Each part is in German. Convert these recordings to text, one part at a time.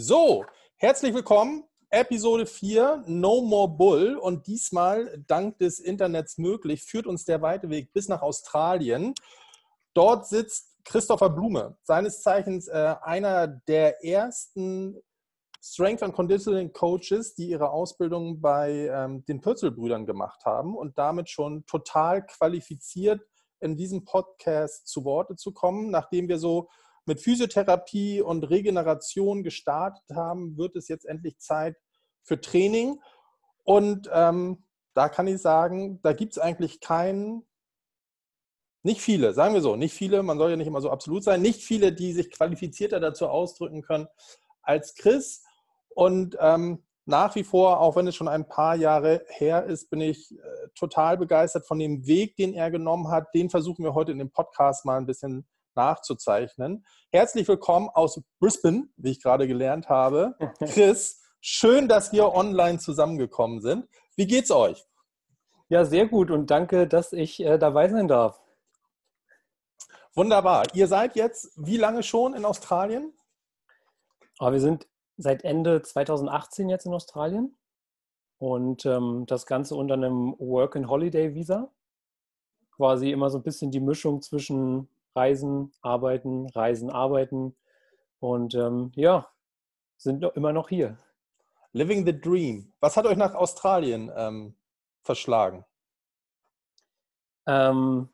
So, herzlich willkommen. Episode 4, No More Bull. Und diesmal, dank des Internets möglich, führt uns der weite Weg bis nach Australien. Dort sitzt Christopher Blume, seines Zeichens äh, einer der ersten Strength and Conditioning Coaches, die ihre Ausbildung bei ähm, den Pürzelbrüdern gemacht haben und damit schon total qualifiziert in diesem Podcast zu Worte zu kommen, nachdem wir so mit Physiotherapie und Regeneration gestartet haben, wird es jetzt endlich Zeit für Training. Und ähm, da kann ich sagen, da gibt es eigentlich keinen, nicht viele, sagen wir so, nicht viele, man soll ja nicht immer so absolut sein, nicht viele, die sich qualifizierter dazu ausdrücken können als Chris. Und ähm, nach wie vor, auch wenn es schon ein paar Jahre her ist, bin ich äh, total begeistert von dem Weg, den er genommen hat. Den versuchen wir heute in dem Podcast mal ein bisschen nachzuzeichnen. Herzlich willkommen aus Brisbane, wie ich gerade gelernt habe. Chris, schön, dass wir online zusammengekommen sind. Wie geht's euch? Ja, sehr gut und danke, dass ich äh, dabei sein darf. Wunderbar. Ihr seid jetzt wie lange schon in Australien? Aber wir sind seit Ende 2018 jetzt in Australien und ähm, das Ganze unter einem Work-and-Holiday-Visa. Quasi immer so ein bisschen die Mischung zwischen Reisen, Arbeiten, Reisen, Arbeiten und ähm, ja, sind noch, immer noch hier. Living the Dream. Was hat euch nach Australien ähm, verschlagen? Ähm,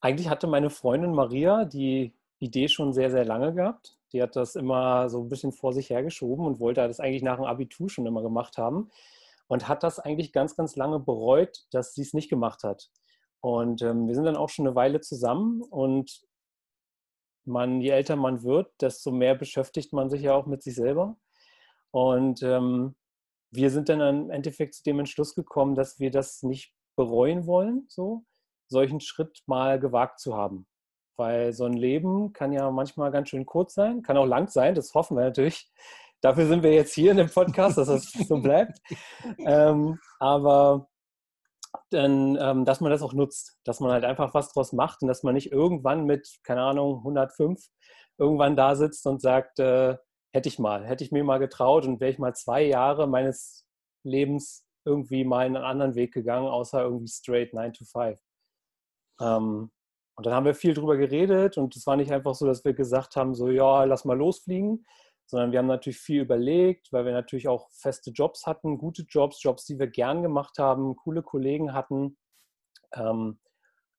eigentlich hatte meine Freundin Maria die Idee schon sehr, sehr lange gehabt. Die hat das immer so ein bisschen vor sich hergeschoben und wollte das eigentlich nach dem Abitur schon immer gemacht haben und hat das eigentlich ganz, ganz lange bereut, dass sie es nicht gemacht hat. Und ähm, wir sind dann auch schon eine Weile zusammen und man, je älter man wird, desto mehr beschäftigt man sich ja auch mit sich selber. Und ähm, wir sind dann im Endeffekt zu dem Entschluss gekommen, dass wir das nicht bereuen wollen, so solchen Schritt mal gewagt zu haben. Weil so ein Leben kann ja manchmal ganz schön kurz sein, kann auch lang sein, das hoffen wir natürlich. Dafür sind wir jetzt hier in dem Podcast, dass das so bleibt. ähm, aber dann, ähm, dass man das auch nutzt, dass man halt einfach was draus macht und dass man nicht irgendwann mit, keine Ahnung, 105 irgendwann da sitzt und sagt, äh, hätte ich mal, hätte ich mir mal getraut und wäre ich mal zwei Jahre meines Lebens irgendwie mal in einen anderen Weg gegangen, außer irgendwie straight 9 to 5. Ähm, und dann haben wir viel drüber geredet und es war nicht einfach so, dass wir gesagt haben, so ja, lass mal losfliegen, sondern wir haben natürlich viel überlegt, weil wir natürlich auch feste Jobs hatten, gute Jobs, Jobs, die wir gern gemacht haben, coole Kollegen hatten. Ähm,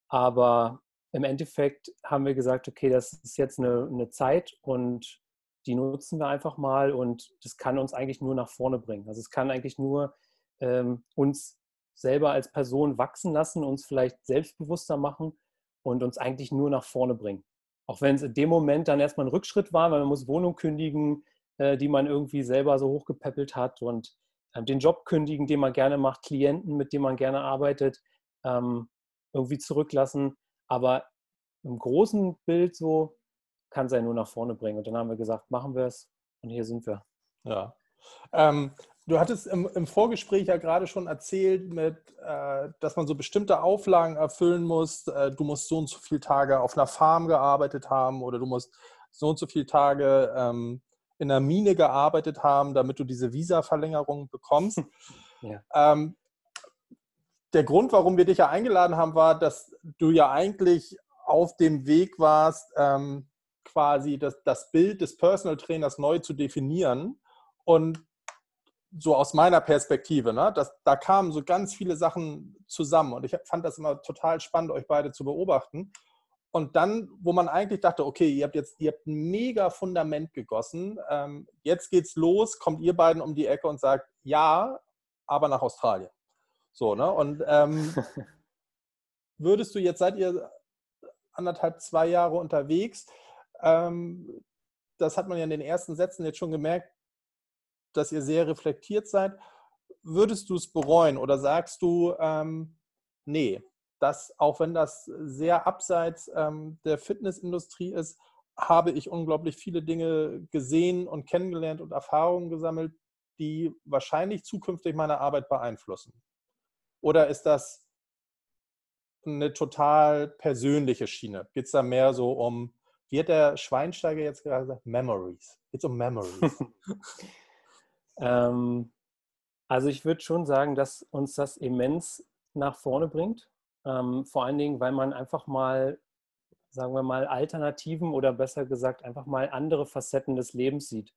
aber im Endeffekt haben wir gesagt, okay, das ist jetzt eine, eine Zeit und die nutzen wir einfach mal und das kann uns eigentlich nur nach vorne bringen. Also es kann eigentlich nur ähm, uns selber als Person wachsen lassen, uns vielleicht selbstbewusster machen und uns eigentlich nur nach vorne bringen. Auch wenn es in dem Moment dann erstmal ein Rückschritt war, weil man muss Wohnung kündigen, äh, die man irgendwie selber so hochgepäppelt hat und ähm, den Job kündigen, den man gerne macht, Klienten, mit denen man gerne arbeitet, ähm, irgendwie zurücklassen. Aber im großen Bild so kann es ja nur nach vorne bringen. Und dann haben wir gesagt, machen wir es und hier sind wir. Ja. Ähm, Du hattest im, im, Vorgespräch ja gerade schon erzählt, mit, äh, dass man so bestimmte Auflagen erfüllen muss. Äh, du musst so und so viele Tage auf einer Farm gearbeitet haben oder du musst so und so viele Tage ähm, in einer Mine gearbeitet haben, damit du diese Visa-Verlängerung bekommst. Ja. Ähm, der Grund, warum wir dich ja eingeladen haben, war, dass du ja eigentlich auf dem Weg warst, ähm, quasi das, das Bild des Personal Trainers neu zu definieren. Und so aus meiner Perspektive, ne, das, da kamen so ganz viele Sachen zusammen und ich fand das immer total spannend, euch beide zu beobachten. Und dann, wo man eigentlich dachte, okay, ihr habt jetzt, ihr habt ein mega Fundament gegossen, ähm, jetzt geht's los, kommt ihr beiden um die Ecke und sagt, ja, aber nach Australien. So, ne? Und ähm, würdest du jetzt, seid ihr anderthalb, zwei Jahre unterwegs, ähm, das hat man ja in den ersten Sätzen jetzt schon gemerkt, dass ihr sehr reflektiert seid. Würdest du es bereuen oder sagst du, ähm, nee, dass auch wenn das sehr abseits ähm, der Fitnessindustrie ist, habe ich unglaublich viele Dinge gesehen und kennengelernt und Erfahrungen gesammelt, die wahrscheinlich zukünftig meine Arbeit beeinflussen? Oder ist das eine total persönliche Schiene? Geht es da mehr so um Wie hat der Schweinsteiger jetzt gerade gesagt? Memories. It's um Memories. ähm, also ich würde schon sagen, dass uns das immens nach vorne bringt. Ähm, vor allen Dingen, weil man einfach mal, sagen wir mal, Alternativen oder besser gesagt einfach mal andere Facetten des Lebens sieht.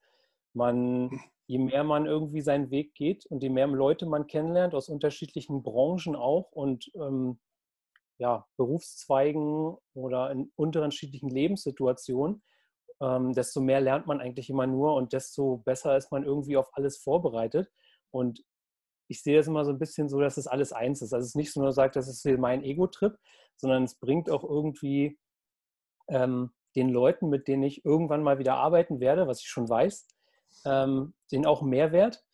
Man, je mehr man irgendwie seinen Weg geht und je mehr Leute man kennenlernt aus unterschiedlichen Branchen auch und ähm, ja, Berufszweigen oder in unterschiedlichen Lebenssituationen, ähm, desto mehr lernt man eigentlich immer nur und desto besser ist man irgendwie auf alles vorbereitet. Und ich sehe es immer so ein bisschen so, dass es alles eins ist. Also es ist nicht so nur sagt, das ist mein Ego-Trip, sondern es bringt auch irgendwie ähm, den Leuten, mit denen ich irgendwann mal wieder arbeiten werde, was ich schon weiß, ähm, den auch Mehrwert.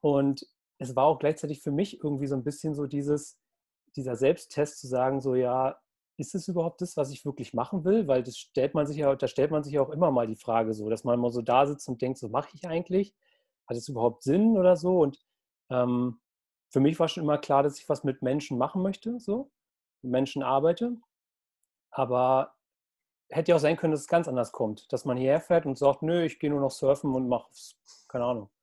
Und es war auch gleichzeitig für mich irgendwie so ein bisschen so dieses, dieser Selbsttest zu sagen, so ja, ist es überhaupt das, was ich wirklich machen will? Weil das stellt man sich ja, da stellt man sich ja auch immer mal die Frage so, dass man mal so da sitzt und denkt, so mache ich eigentlich? Hat es überhaupt Sinn oder so? Und ähm, für mich war schon immer klar, dass ich was mit Menschen machen möchte, so, mit Menschen arbeite. Aber hätte ja auch sein können, dass es ganz anders kommt, dass man hierher fährt und sagt, nö, ich gehe nur noch surfen und mache, keine Ahnung.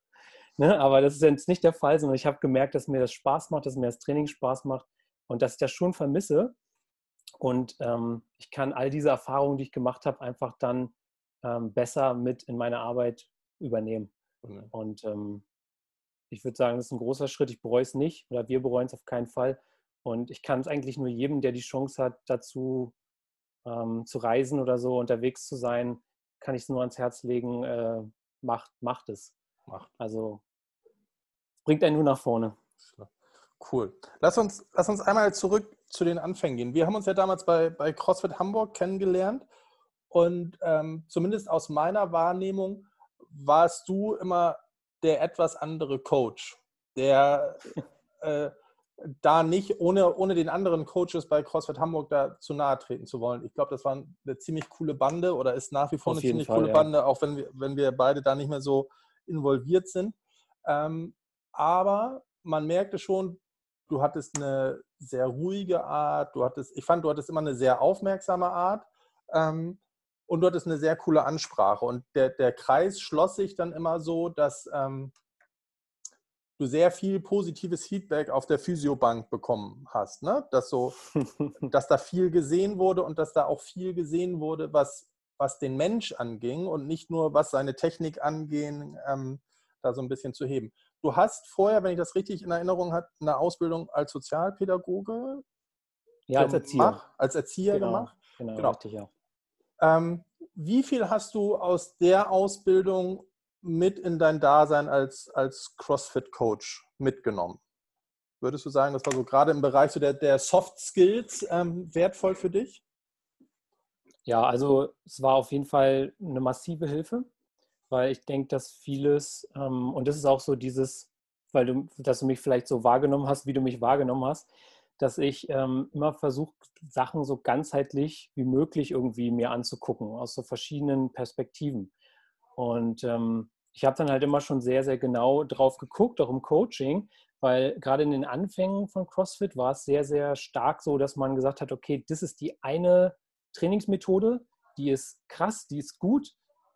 Ne? Aber das ist jetzt nicht der Fall, sondern ich habe gemerkt, dass mir das Spaß macht, dass mir das Training Spaß macht und dass ich das schon vermisse. Und ähm, ich kann all diese Erfahrungen, die ich gemacht habe, einfach dann ähm, besser mit in meine Arbeit übernehmen. Mhm. Und ähm, ich würde sagen, das ist ein großer Schritt. Ich bereue es nicht oder wir bereuen es auf keinen Fall. Und ich kann es eigentlich nur jedem, der die Chance hat, dazu ähm, zu reisen oder so unterwegs zu sein, kann ich es nur ans Herz legen, äh, macht, macht es. Macht. Also bringt einen nur nach vorne. Cool. Lass uns, lass uns einmal zurück zu den Anfängen gehen. Wir haben uns ja damals bei, bei CrossFit Hamburg kennengelernt und ähm, zumindest aus meiner Wahrnehmung warst du immer der etwas andere Coach, der äh, da nicht, ohne, ohne den anderen Coaches bei CrossFit Hamburg da zu nahe treten zu wollen. Ich glaube, das war eine ziemlich coole Bande oder ist nach wie vor Auf eine ziemlich Fall, coole ja. Bande, auch wenn wir, wenn wir beide da nicht mehr so involviert sind. Ähm, aber man merkte schon, du hattest eine sehr ruhige Art, du hattest, ich fand, du hattest immer eine sehr aufmerksame Art. Ähm, und du hattest eine sehr coole Ansprache. Und der, der Kreis schloss sich dann immer so, dass ähm, du sehr viel positives Feedback auf der Physiobank bekommen hast. Ne? Dass, so, dass da viel gesehen wurde und dass da auch viel gesehen wurde, was, was den Mensch anging und nicht nur, was seine Technik anging, ähm, da so ein bisschen zu heben. Du hast vorher, wenn ich das richtig in Erinnerung habe, eine Ausbildung als Sozialpädagoge ja, als Erzieher, als Erzieher genau, gemacht. Genau, genau. Richtig, ja. Ähm, wie viel hast du aus der Ausbildung mit in dein Dasein als, als CrossFit-Coach mitgenommen? Würdest du sagen, das war so gerade im Bereich so der, der Soft Skills ähm, wertvoll für dich? Ja, also es war auf jeden Fall eine massive Hilfe, weil ich denke, dass vieles, ähm, und das ist auch so dieses, weil du, dass du mich vielleicht so wahrgenommen hast, wie du mich wahrgenommen hast, dass ich ähm, immer versuche, Sachen so ganzheitlich wie möglich irgendwie mir anzugucken, aus so verschiedenen Perspektiven. Und ähm, ich habe dann halt immer schon sehr, sehr genau drauf geguckt, auch im Coaching, weil gerade in den Anfängen von CrossFit war es sehr, sehr stark so, dass man gesagt hat, okay, das ist die eine Trainingsmethode, die ist krass, die ist gut,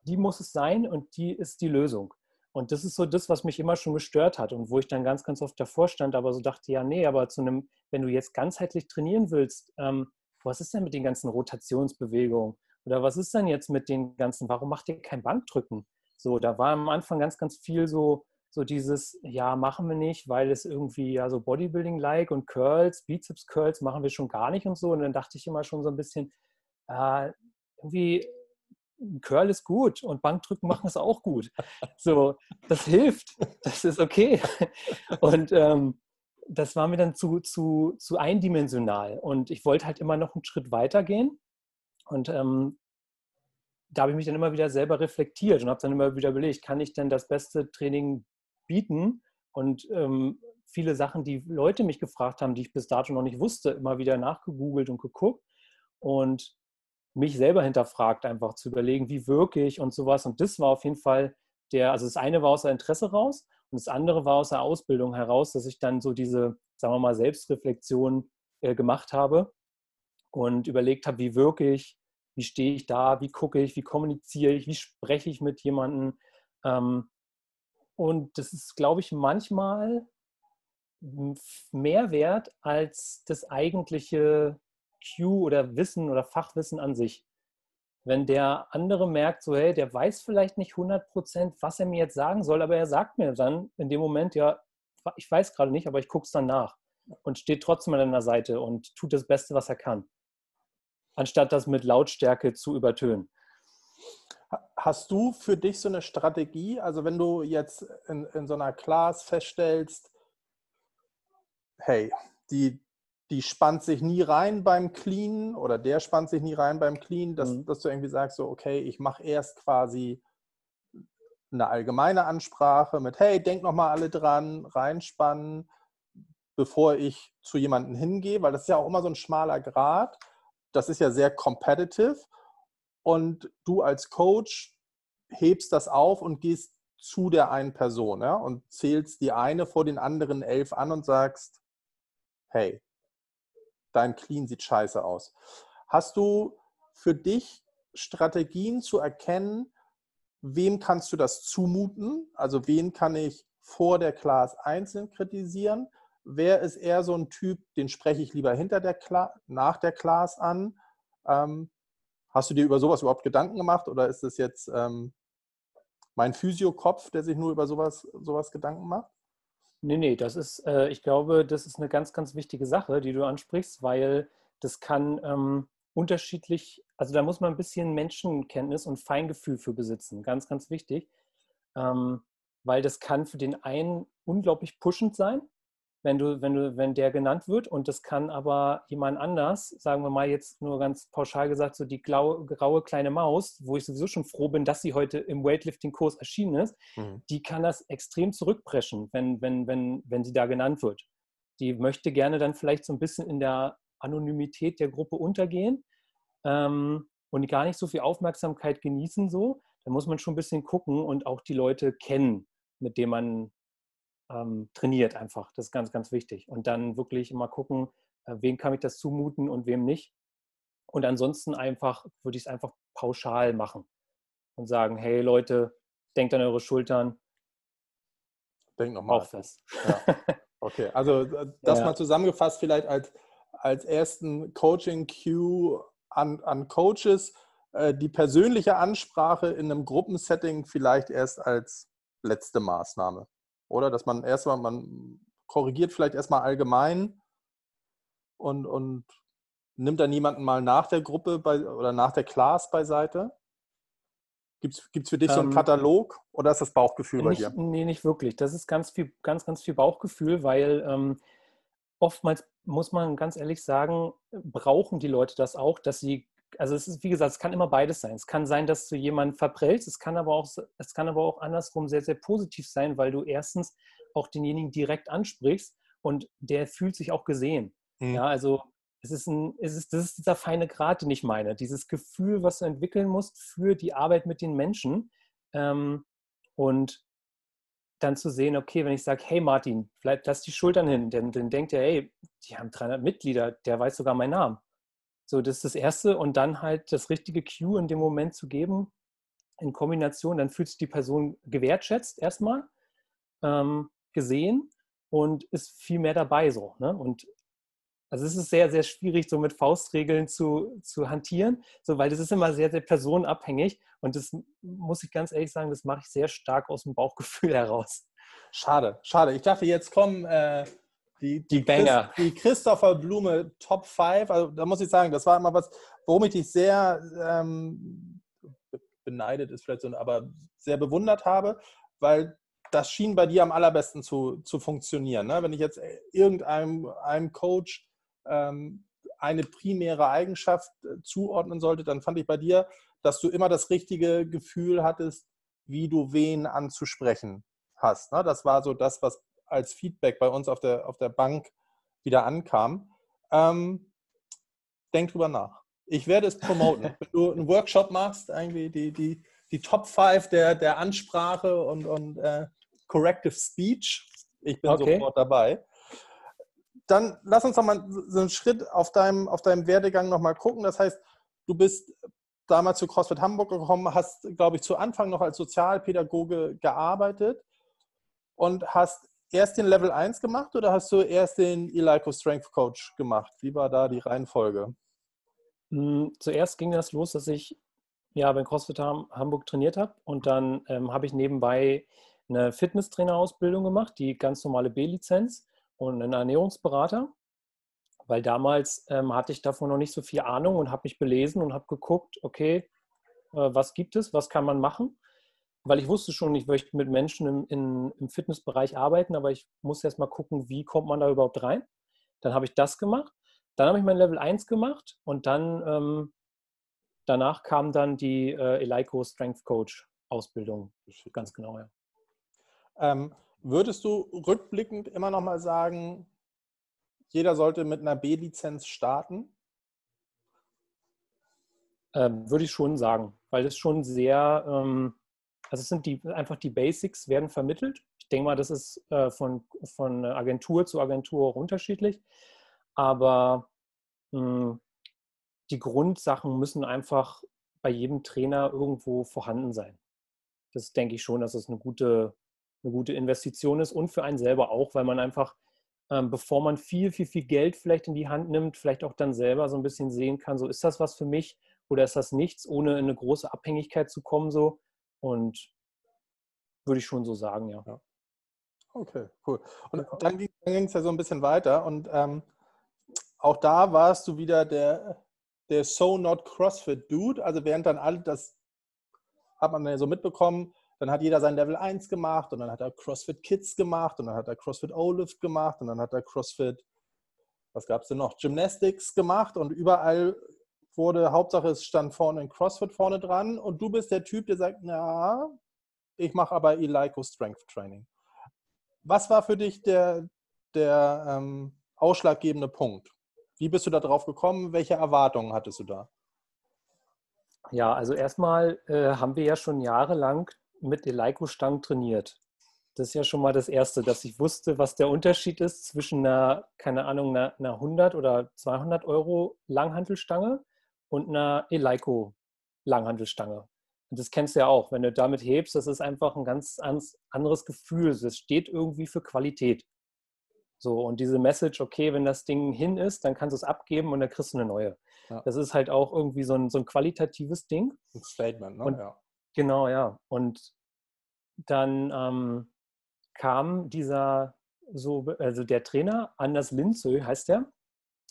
die muss es sein und die ist die Lösung. Und das ist so das, was mich immer schon gestört hat und wo ich dann ganz, ganz oft davor stand, aber so dachte, ja, nee, aber zu einem, wenn du jetzt ganzheitlich trainieren willst, ähm, was ist denn mit den ganzen Rotationsbewegungen? Oder was ist denn jetzt mit den ganzen, warum macht ihr kein Bankdrücken? So, da war am Anfang ganz, ganz viel so, so dieses, ja, machen wir nicht, weil es irgendwie ja so Bodybuilding-like und Curls, Bizeps-Curls machen wir schon gar nicht und so. Und dann dachte ich immer schon so ein bisschen, äh, irgendwie Curl ist gut und Bankdrücken machen es auch gut. So, das hilft, das ist okay. Und ähm, das war mir dann zu, zu, zu eindimensional. Und ich wollte halt immer noch einen Schritt weiter gehen. Und ähm, da habe ich mich dann immer wieder selber reflektiert und habe dann immer wieder überlegt, kann ich denn das beste Training bieten? Und ähm, viele Sachen, die Leute mich gefragt haben, die ich bis dato noch nicht wusste, immer wieder nachgegoogelt und geguckt. Und mich selber hinterfragt, einfach zu überlegen, wie wirke ich und sowas. Und das war auf jeden Fall der, also das eine war aus der Interesse raus und das andere war aus der Ausbildung heraus, dass ich dann so diese, sagen wir mal, Selbstreflexion äh, gemacht habe und überlegt habe, wie wirke ich, Wie stehe ich da? Wie gucke ich? Wie kommuniziere ich? Wie spreche ich mit jemandem? Ähm, und das ist, glaube ich, manchmal mehr wert als das eigentliche Q oder Wissen oder Fachwissen an sich. Wenn der andere merkt, so, hey, der weiß vielleicht nicht 100 Prozent, was er mir jetzt sagen soll, aber er sagt mir dann in dem Moment, ja, ich weiß gerade nicht, aber ich gucke es dann nach und steht trotzdem an deiner Seite und tut das Beste, was er kann, anstatt das mit Lautstärke zu übertönen. Hast du für dich so eine Strategie? Also wenn du jetzt in, in so einer Class feststellst, hey, die, die spannt sich nie rein beim Clean oder der spannt sich nie rein beim Clean, dass, mhm. dass du irgendwie sagst, so, okay, ich mache erst quasi eine allgemeine Ansprache mit, hey, denk nochmal alle dran, reinspannen, bevor ich zu jemandem hingehe, weil das ist ja auch immer so ein schmaler Grad. Das ist ja sehr competitive. Und du als Coach hebst das auf und gehst zu der einen Person ja, und zählst die eine vor den anderen elf an und sagst, hey, dein Clean sieht scheiße aus. Hast du für dich Strategien zu erkennen, wem kannst du das zumuten? Also wen kann ich vor der Class einzeln kritisieren? Wer ist eher so ein Typ, den spreche ich lieber hinter der Kla nach der Class an? Ähm, hast du dir über sowas überhaupt Gedanken gemacht oder ist es jetzt ähm, mein Physiokopf, der sich nur über sowas, sowas Gedanken macht? Nee, nee, das ist, äh, ich glaube, das ist eine ganz, ganz wichtige Sache, die du ansprichst, weil das kann ähm, unterschiedlich, also da muss man ein bisschen Menschenkenntnis und Feingefühl für besitzen, ganz, ganz wichtig, ähm, weil das kann für den einen unglaublich pushend sein, wenn du, wenn du, wenn der genannt wird. Und das kann aber jemand anders, sagen wir mal jetzt nur ganz pauschal gesagt, so die graue, graue kleine Maus, wo ich sowieso schon froh bin, dass sie heute im Weightlifting-Kurs erschienen ist, mhm. die kann das extrem zurückpreschen, wenn, wenn, wenn, wenn sie da genannt wird. Die möchte gerne dann vielleicht so ein bisschen in der Anonymität der Gruppe untergehen ähm, und gar nicht so viel Aufmerksamkeit genießen so. Da muss man schon ein bisschen gucken und auch die Leute kennen, mit denen man ähm, trainiert einfach. Das ist ganz, ganz wichtig. Und dann wirklich immer gucken, äh, wem kann ich das zumuten und wem nicht. Und ansonsten einfach, würde ich es einfach pauschal machen und sagen, hey Leute, denkt an eure Schultern. Denkt nochmal. Auch fest. Ja. Okay, also äh, das ja. mal zusammengefasst vielleicht als, als ersten Coaching-Cue an, an Coaches, äh, die persönliche Ansprache in einem Gruppensetting vielleicht erst als letzte Maßnahme. Oder dass man erstmal, man korrigiert vielleicht erstmal allgemein und, und nimmt dann jemanden mal nach der Gruppe bei, oder nach der Class beiseite? Gibt es für dich so einen ähm, Katalog oder ist das Bauchgefühl nicht, bei dir? Nee, nicht wirklich. Das ist ganz viel, ganz, ganz viel Bauchgefühl, weil ähm, oftmals muss man ganz ehrlich sagen, brauchen die Leute das auch, dass sie also es ist, wie gesagt, es kann immer beides sein. Es kann sein, dass du jemanden verprellst, es kann aber auch, es kann aber auch andersrum sehr, sehr positiv sein, weil du erstens auch denjenigen direkt ansprichst und der fühlt sich auch gesehen. Mhm. Ja, also es ist ein, es ist, das ist dieser feine Grad, den ich meine. Dieses Gefühl, was du entwickeln musst für die Arbeit mit den Menschen. Ähm, und dann zu sehen, okay, wenn ich sage, hey Martin, bleib, lass die Schultern hin, dann, dann denkt er, hey, die haben 300 Mitglieder, der weiß sogar meinen Namen. So, das ist das Erste. Und dann halt das richtige Cue in dem Moment zu geben, in Kombination, dann fühlt sich die Person gewertschätzt erstmal, ähm, gesehen und ist viel mehr dabei so. Ne? Und also es ist sehr, sehr schwierig, so mit Faustregeln zu, zu hantieren, so, weil das ist immer sehr, sehr personenabhängig. Und das muss ich ganz ehrlich sagen, das mache ich sehr stark aus dem Bauchgefühl heraus. Schade, schade. Ich dachte, jetzt kommen äh, die, die, die Banger. Christ, die Christopher Blume Top 5, also da muss ich sagen, das war immer was, worum ich dich sehr ähm, beneidet ist vielleicht so, aber sehr bewundert habe, weil das schien bei dir am allerbesten zu, zu funktionieren. Ne? Wenn ich jetzt irgendeinem einem Coach ähm, eine primäre Eigenschaft äh, zuordnen sollte, dann fand ich bei dir, dass du immer das richtige Gefühl hattest, wie du wen anzusprechen hast. Ne? Das war so das, was als Feedback bei uns auf der, auf der Bank wieder ankam. Ähm, denk drüber nach. Ich werde es promoten. Wenn du einen Workshop machst, irgendwie die, die, die Top 5 der, der Ansprache und, und äh, Corrective Speech, ich bin okay. sofort dabei. Dann lass uns noch mal so einen Schritt auf deinem, auf deinem Werdegang noch mal gucken. Das heißt, du bist damals zu CrossFit Hamburg gekommen, hast, glaube ich, zu Anfang noch als Sozialpädagoge gearbeitet und hast erst den Level 1 gemacht oder hast du erst den Elico Strength Coach gemacht? Wie war da die Reihenfolge? Hm, zuerst ging das los, dass ich ja beim CrossFit Hamburg trainiert habe und dann ähm, habe ich nebenbei eine Fitnesstrainerausbildung gemacht, die ganz normale B-Lizenz und einen Ernährungsberater, weil damals ähm, hatte ich davon noch nicht so viel Ahnung und habe mich belesen und habe geguckt, okay, äh, was gibt es, was kann man machen weil ich wusste schon, ich möchte mit Menschen im, in, im Fitnessbereich arbeiten, aber ich muss erst mal gucken, wie kommt man da überhaupt rein. Dann habe ich das gemacht. Dann habe ich mein Level 1 gemacht und dann ähm, danach kam dann die äh, Eleiko Strength Coach Ausbildung. Ganz genau, ja. Ähm, würdest du rückblickend immer noch mal sagen, jeder sollte mit einer B-Lizenz starten? Ähm, würde ich schon sagen, weil es schon sehr, ähm, also es sind die, einfach die Basics werden vermittelt. Ich denke mal, das ist äh, von, von Agentur zu Agentur auch unterschiedlich. Aber mh, hm, die Grundsachen müssen einfach bei jedem Trainer irgendwo vorhanden sein. Das denke ich schon, dass es das eine gute, eine gute Investition ist und für einen selber auch, weil man einfach, ähm, bevor man viel, viel, viel Geld vielleicht in die Hand nimmt, vielleicht auch dann selber so ein bisschen sehen kann, so ist das was für mich oder ist das nichts, ohne in eine große Abhängigkeit zu kommen, so und würde ich schon so sagen, ja. ja. Okay, cool. Und dann ging es ja so ein bisschen weiter und ähm, auch da warst du wieder der, der So Not CrossFit Dude. Also während dann alle, das hat man ja so mitbekommen, dann hat jeder sein Level 1 gemacht und dann hat er CrossFit Kids gemacht und dann hat er CrossFit O-Lift gemacht und dann hat er CrossFit, was gab es denn noch, Gymnastics gemacht und überall wurde, Hauptsache es stand vorne ein CrossFit vorne dran und du bist der Typ, der sagt, na, ich mache aber Elico Strength Training. Was war für dich der, der ähm, ausschlaggebende Punkt? Wie bist du da drauf gekommen? Welche Erwartungen hattest du da? Ja, also erstmal äh, haben wir ja schon jahrelang mit Eleiko-Stangen trainiert. Das ist ja schon mal das Erste, dass ich wusste, was der Unterschied ist zwischen einer, keine Ahnung, einer, einer 100 oder 200 Euro Langhantelstange und einer Eleiko Langhantelstange. Und das kennst du ja auch. Wenn du damit hebst, das ist einfach ein ganz anderes Gefühl. Das steht irgendwie für Qualität. So, und diese Message, okay, wenn das Ding hin ist, dann kannst du es abgeben und dann kriegst du eine neue. Ja. Das ist halt auch irgendwie so ein, so ein qualitatives Ding. Ein Statement, ne? Und, ja. Genau, ja. Und dann ähm, kam dieser, so, also der Trainer, Anders Linzö heißt der,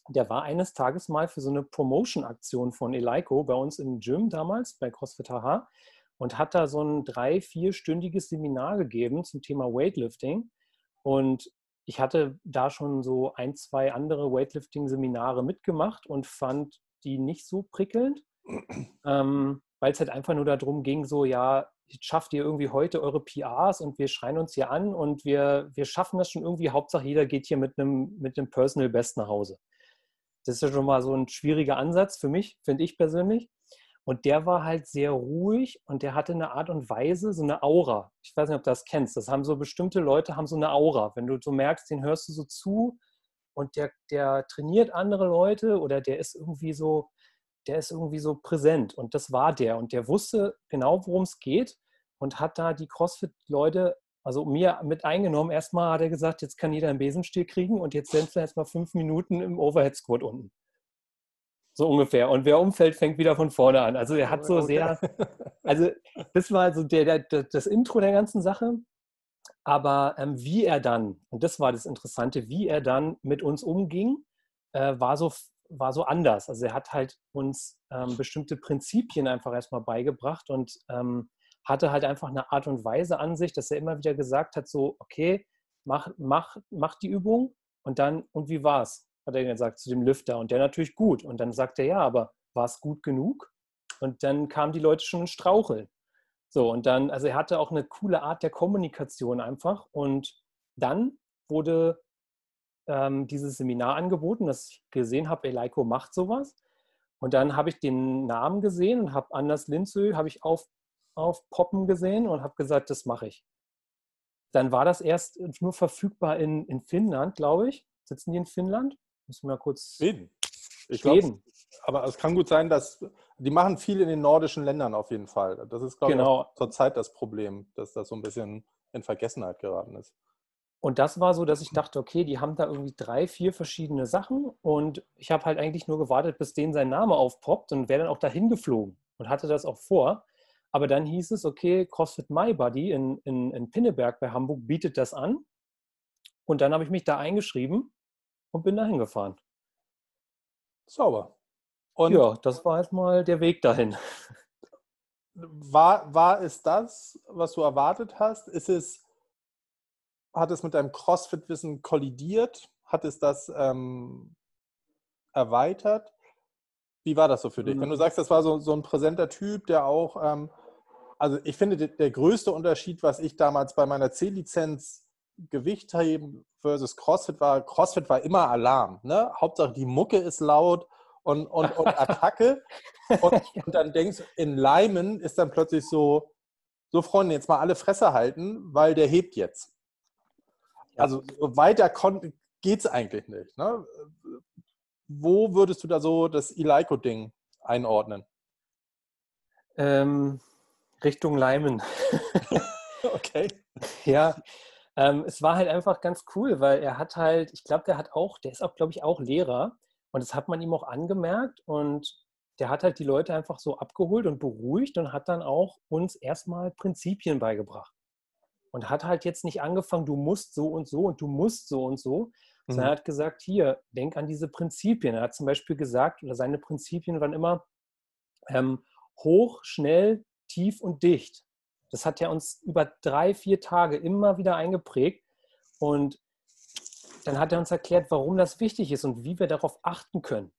der war eines Tages mal für so eine Promotion-Aktion von Eleiko bei uns im Gym damals, bei CrossFit HH, und hat da so ein drei-, vierstündiges Seminar gegeben zum Thema Weightlifting. Und ich hatte da schon so ein, zwei andere Weightlifting-Seminare mitgemacht und fand die nicht so prickelnd, ähm, weil es halt einfach nur darum ging, so, ja, schafft ihr irgendwie heute eure PRs und wir schreien uns hier an und wir, wir schaffen das schon irgendwie. Hauptsache, jeder geht hier mit einem, mit einem Personal Best nach Hause. Das ist ja schon mal so ein schwieriger Ansatz für mich, finde ich persönlich. Und der war halt sehr ruhig und der hatte eine Art und Weise, so eine Aura. Ich weiß nicht, ob du das kennst. Das haben so bestimmte Leute, haben so eine Aura. Wenn du so merkst, den hörst du so zu und der, der trainiert andere Leute oder der ist irgendwie so, der ist irgendwie so präsent. Und das war der. Und der wusste genau, worum es geht und hat da die CrossFit-Leute, also mir mit eingenommen. Erstmal hat er gesagt, jetzt kann jeder einen Besenstiel kriegen und jetzt sind wir erstmal fünf Minuten im Overhead-Squat unten. So ungefähr. Und wer umfällt, fängt wieder von vorne an. Also er hat so sehr, also das war so der, der, das Intro der ganzen Sache. Aber ähm, wie er dann, und das war das Interessante, wie er dann mit uns umging, äh, war, so, war so anders. Also er hat halt uns ähm, bestimmte Prinzipien einfach erstmal beigebracht und ähm, hatte halt einfach eine Art und Weise an sich, dass er immer wieder gesagt hat, so, okay, mach, mach, mach die Übung und dann, und wie war's? hat er gesagt, zu dem Lüfter. Und der natürlich gut. Und dann sagt er, ja, aber war es gut genug? Und dann kamen die Leute schon in Straucheln. So, und dann, also er hatte auch eine coole Art der Kommunikation einfach. Und dann wurde ähm, dieses Seminar angeboten, das ich gesehen habe, Eleiko macht sowas. Und dann habe ich den Namen gesehen und habe Anders Linzö, habe ich auf, aufpoppen gesehen und habe gesagt, das mache ich. Dann war das erst nur verfügbar in, in Finnland, glaube ich. Sitzen die in Finnland? Müssen wir kurz. Schweden. Ich Schweden. Glaub, aber es kann gut sein, dass Die machen viel in den nordischen Ländern auf jeden Fall. Das ist, glaube genau. ich, zurzeit das Problem, dass das so ein bisschen in Vergessenheit geraten ist. Und das war so, dass ich dachte, okay, die haben da irgendwie drei, vier verschiedene Sachen und ich habe halt eigentlich nur gewartet, bis denen sein Name aufpoppt und wäre dann auch dahin geflogen und hatte das auch vor. Aber dann hieß es, okay, CrossFit My Buddy in, in, in Pinneberg bei Hamburg bietet das an. Und dann habe ich mich da eingeschrieben und bin dahin gefahren. Sauber. Und ja, das war erstmal der Weg dahin. War, war es das, was du erwartet hast? Ist es, hat es mit deinem CrossFit-Wissen kollidiert? Hat es das ähm, erweitert? Wie war das so für dich? Wenn du mhm. sagst, das war so, so ein präsenter Typ, der auch, ähm, also ich finde, der, größte Unterschied, was ich damals bei meiner C-Lizenz Gewicht heben versus CrossFit war, CrossFit war immer Alarm. Ne? Hauptsache die Mucke ist laut und, und, und Attacke. und, und, dann denkst du, in Leimen ist dann plötzlich so, so Freunde, jetzt mal alle Fresse halten, weil der hebt jetzt. Also weiter geht es eigentlich nicht. Ne? Wo würdest du da so das Ilaiko-Ding einordnen? Ähm, Richtung Leimen. okay. Ja, ähm, es war halt einfach ganz cool, weil er hat halt, ich glaube, der hat auch, der ist auch, glaube ich, auch Lehrer und das hat man ihm auch angemerkt und der hat halt die Leute einfach so abgeholt und beruhigt und hat dann auch uns erstmal Prinzipien beigebracht. Und hat halt jetzt nicht angefangen, du musst so und so und du musst so und so, mhm. sondern er hat gesagt, hier, denk an diese Prinzipien. Er hat zum Beispiel gesagt, oder seine Prinzipien waren immer ähm, hoch, schnell, tief und dicht. Das hat ja uns über drei, vier Tage immer wieder eingeprägt. Und dann hat er uns erklärt, warum das wichtig ist und wie wir darauf achten können.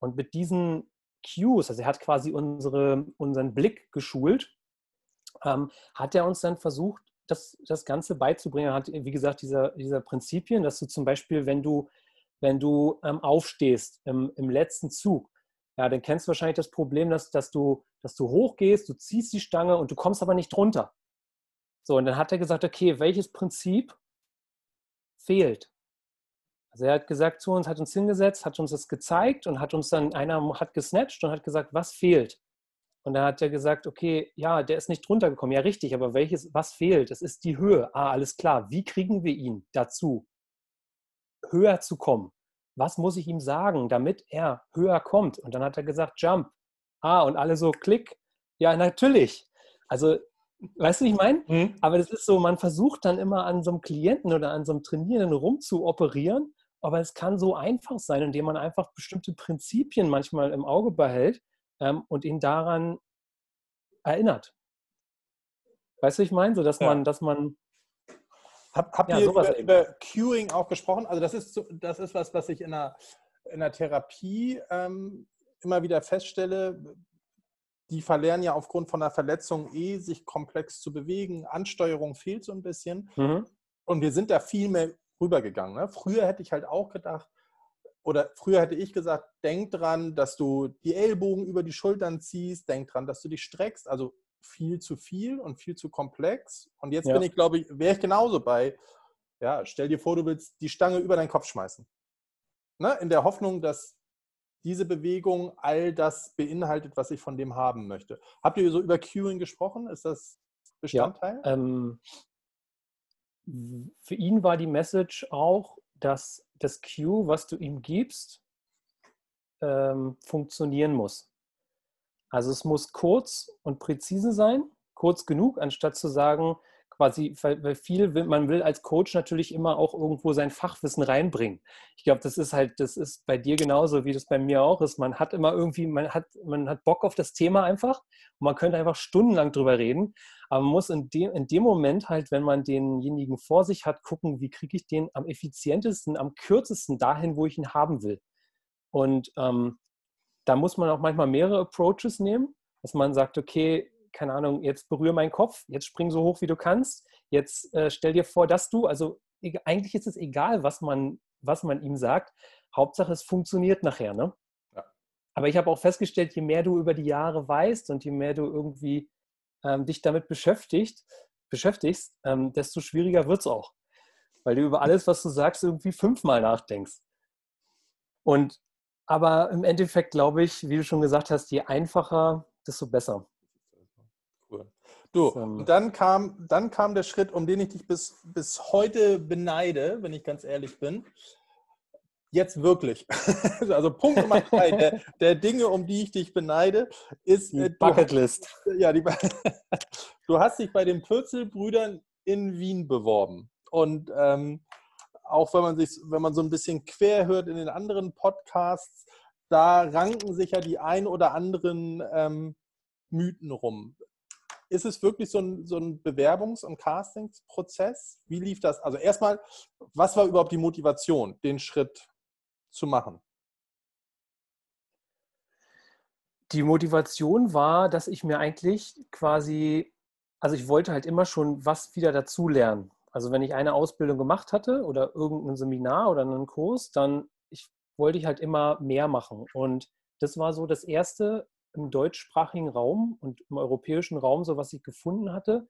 Und mit diesen Cues, also er hat quasi unsere, unseren Blick geschult, ähm, hat er uns dann versucht, das, das Ganze beizubringen. Er hat, wie gesagt, dieser, dieser Prinzipien, dass du zum Beispiel, wenn du, wenn du ähm, aufstehst im, im letzten Zug, ja, dann kennst du wahrscheinlich das Problem, dass, dass, du, dass du hochgehst, du ziehst die Stange und du kommst aber nicht drunter. So, und dann hat er gesagt, okay, welches Prinzip fehlt? Also er hat gesagt zu uns, hat uns hingesetzt, hat uns das gezeigt und hat uns dann, einer hat gesnatcht und hat gesagt, was fehlt? Und dann hat er gesagt, okay, ja, der ist nicht drunter gekommen. Ja, richtig, aber welches, was fehlt? Es ist die Höhe. Ah, alles klar. Wie kriegen wir ihn dazu, höher zu kommen? Was muss ich ihm sagen, damit er höher kommt? Und dann hat er gesagt, Jump. Ah, und alle so, Klick. Ja, natürlich. Also, weißt du, wie ich meine? Mhm. Aber das ist so, man versucht dann immer an so einem Klienten oder an so einem Trainierenden rumzuoperieren, aber es kann so einfach sein, indem man einfach bestimmte Prinzipien manchmal im Auge behält ähm, und ihn daran erinnert. Weißt du, ich meine? So, dass ja. man, dass man hab, habt ja, ihr über, über, Cueing auch gesprochen? Also das ist, das ist was, was ich in der, in der Therapie ähm, immer wieder feststelle. Die verlernen ja aufgrund von einer Verletzung eh, sich komplex zu bewegen. Ansteuerung fehlt so ein bisschen. Mhm. Und wir sind da viel mehr rübergegangen. Ne? Früher hätte ich halt auch gedacht, oder früher hätte ich gesagt, denk dran, dass du die Ellbogen über die Schultern ziehst, denk dran, dass du dich streckst. Also viel zu viel und viel zu komplex. Und jetzt ja. bin ich, glaube ich, wäre ich genauso bei, ja, stell dir vor, du willst die Stange über deinen Kopf schmeißen. Ne? In der Hoffnung, dass diese Bewegung all das beinhaltet, was ich von dem haben möchte. Habt ihr so über Cueing gesprochen? Ist das Bestandteil? Ja, ähm, für ihn war die Message auch, dass das Cue, was du ihm gibst, ähm, funktionieren muss. Also es muss kurz und präzise sein, kurz genug, anstatt zu sagen, quasi, weil viel man will als Coach natürlich immer auch irgendwo sein Fachwissen reinbringen. Ich glaube, das ist halt, das ist bei dir genauso, wie das bei mir auch ist. Man hat immer irgendwie, man hat, man hat Bock auf das Thema einfach und man könnte einfach stundenlang drüber reden. Aber man muss in dem, in dem Moment halt, wenn man denjenigen vor sich hat, gucken, wie kriege ich den am effizientesten, am kürzesten dahin, wo ich ihn haben will. Und ähm, da muss man auch manchmal mehrere Approaches nehmen, dass man sagt, okay, keine Ahnung, jetzt berühre meinen Kopf, jetzt spring so hoch, wie du kannst, jetzt äh, stell dir vor, dass du, also eigentlich ist es egal, was man, was man ihm sagt, Hauptsache es funktioniert nachher, ne? Ja. Aber ich habe auch festgestellt, je mehr du über die Jahre weißt und je mehr du irgendwie ähm, dich damit beschäftigt, beschäftigst, ähm, desto schwieriger wird es auch. Weil du über alles, was du sagst, irgendwie fünfmal nachdenkst. Und aber im Endeffekt glaube ich, wie du schon gesagt hast, je einfacher, desto besser. Cool. Du, und dann kam, dann kam der Schritt, um den ich dich bis, bis heute beneide, wenn ich ganz ehrlich bin. Jetzt wirklich. also Punkt Nummer drei der, der, Dinge, um die ich dich beneide, ist die äh, Bucketlist. Du, ja, die, du hast dich bei den Pürzelbrüdern in Wien beworben. Und ähm, auch wenn man sich, wenn man so ein bisschen quer hört in den anderen Podcasts, da ranken sich ja die ein oder anderen ähm, Mythen rum. Ist es wirklich so ein, so ein Bewerbungs- und Castingsprozess? Wie lief das? Also erstmal, was war überhaupt die Motivation, den Schritt zu machen? Die Motivation war, dass ich mir eigentlich quasi, also ich wollte halt immer schon was wieder dazulernen. Also wenn ich eine Ausbildung gemacht hatte oder irgendein Seminar oder einen Kurs, dann ich, wollte ich halt immer mehr machen. Und das war so das erste im deutschsprachigen Raum und im europäischen Raum, so was ich gefunden hatte,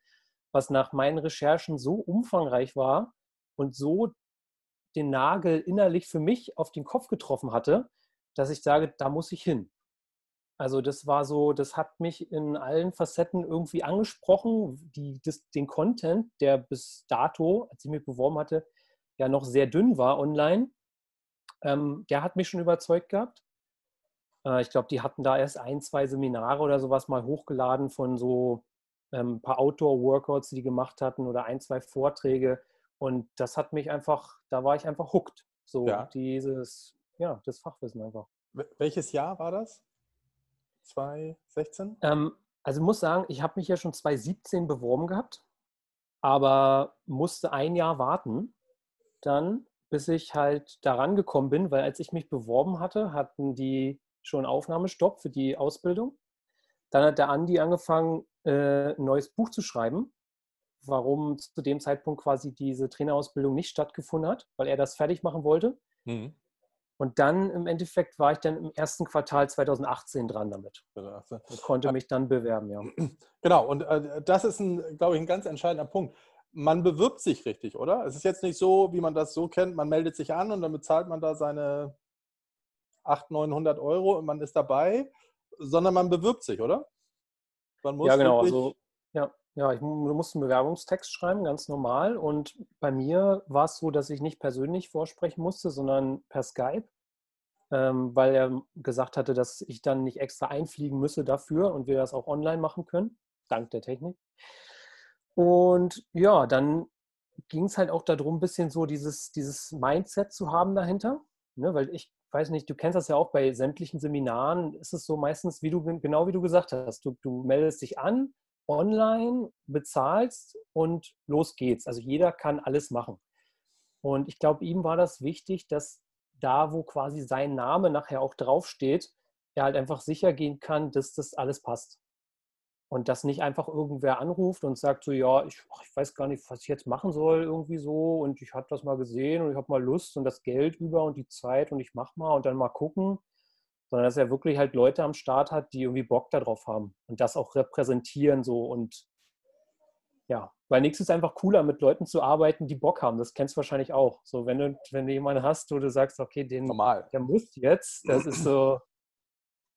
was nach meinen Recherchen so umfangreich war und so den Nagel innerlich für mich auf den Kopf getroffen hatte, dass ich sage, da muss ich hin. Also das war so, das hat mich in allen Facetten irgendwie angesprochen. Die, das, den Content, der bis dato, als ich mich beworben hatte, ja noch sehr dünn war online, ähm, der hat mich schon überzeugt gehabt. Äh, ich glaube, die hatten da erst ein, zwei Seminare oder sowas mal hochgeladen von so ähm, ein paar Outdoor-Workouts, die die gemacht hatten oder ein, zwei Vorträge. Und das hat mich einfach, da war ich einfach hooked. So ja. dieses, ja, das Fachwissen einfach. Welches Jahr war das? 2016? Ähm, also ich muss sagen, ich habe mich ja schon 2017 beworben gehabt, aber musste ein Jahr warten, dann, bis ich halt daran gekommen bin, weil als ich mich beworben hatte, hatten die schon Aufnahmestopp für die Ausbildung. Dann hat der Andi angefangen, äh, ein neues Buch zu schreiben, warum zu dem Zeitpunkt quasi diese Trainerausbildung nicht stattgefunden hat, weil er das fertig machen wollte. Mhm. Und dann im Endeffekt war ich dann im ersten Quartal 2018 dran damit. Und konnte mich dann bewerben, ja. Genau, und äh, das ist, ein, glaube ich, ein ganz entscheidender Punkt. Man bewirbt sich richtig, oder? Es ist jetzt nicht so, wie man das so kennt, man meldet sich an und dann bezahlt man da seine 800, 900 Euro und man ist dabei, sondern man bewirbt sich, oder? ja, genau. Also, ja, ja, ich musste einen Bewerbungstext schreiben, ganz normal. Und bei mir war es so, dass ich nicht persönlich vorsprechen musste, sondern per Skype, ähm, weil er gesagt hatte, dass ich dann nicht extra einfliegen müsse dafür und wir das auch online machen können, dank der Technik. Und ja, dann ging es halt auch darum, ein bisschen so dieses, dieses Mindset zu haben dahinter. Ne? Weil ich weiß nicht, du kennst das ja auch bei sämtlichen Seminaren, ist es so meistens, wie du genau wie du gesagt hast, du, du meldest dich an, online, bezahlst und los geht's. Also jeder kann alles machen. Und ich glaube, ihm war das wichtig, dass da, wo quasi sein Name nachher auch draufsteht, er halt einfach sicher gehen kann, dass das alles passt. Und dass nicht einfach irgendwer anruft und sagt so, ja, ich, ich weiß gar nicht, was ich jetzt machen soll irgendwie so und ich habe das mal gesehen und ich habe mal Lust und das Geld über und die Zeit und ich mache mal und dann mal gucken sondern dass er wirklich halt Leute am Start hat, die irgendwie Bock darauf haben und das auch repräsentieren so und ja, weil nichts ist einfach cooler, mit Leuten zu arbeiten, die Bock haben. Das kennst du wahrscheinlich auch. So, wenn du, wenn du jemanden hast, wo du sagst, okay, den, Normal. der muss jetzt, das ist so,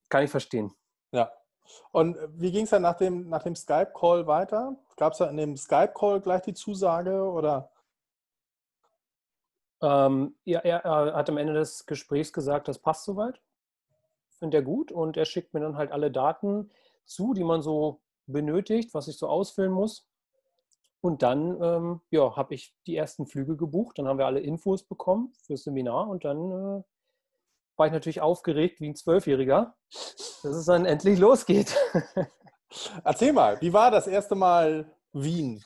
kann ich verstehen. Ja. Und wie ging es dann nach dem, nach dem Skype-Call weiter? Gab es da in dem Skype-Call gleich die Zusage oder? Ähm, ja, er, er hat am Ende des Gesprächs gesagt, das passt soweit findet er gut und er schickt mir dann halt alle Daten zu, die man so benötigt, was ich so ausfüllen muss. Und dann ähm, ja, habe ich die ersten Flüge gebucht, dann haben wir alle Infos bekommen fürs Seminar und dann äh, war ich natürlich aufgeregt wie ein Zwölfjähriger, dass es dann endlich losgeht. Erzähl mal, wie war das erste Mal Wien?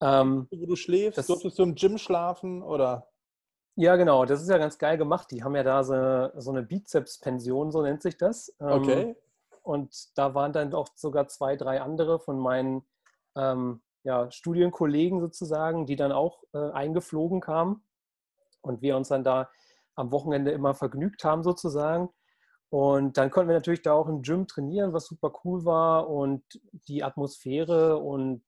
Ähm, Wo du schläfst? Das, Durftest du im Gym schlafen oder? Ja, genau. Das ist ja ganz geil gemacht. Die haben ja da so, so eine Bizeps-Pension, so nennt sich das. Ähm, okay. Und da waren dann auch sogar zwei, drei andere von meinen ähm, ja, Studienkollegen sozusagen, die dann auch äh, eingeflogen kamen. Und wir uns dann da am Wochenende immer vergnügt haben sozusagen. Und dann konnten wir natürlich da auch im Gym trainieren, was super cool war. Und die Atmosphäre und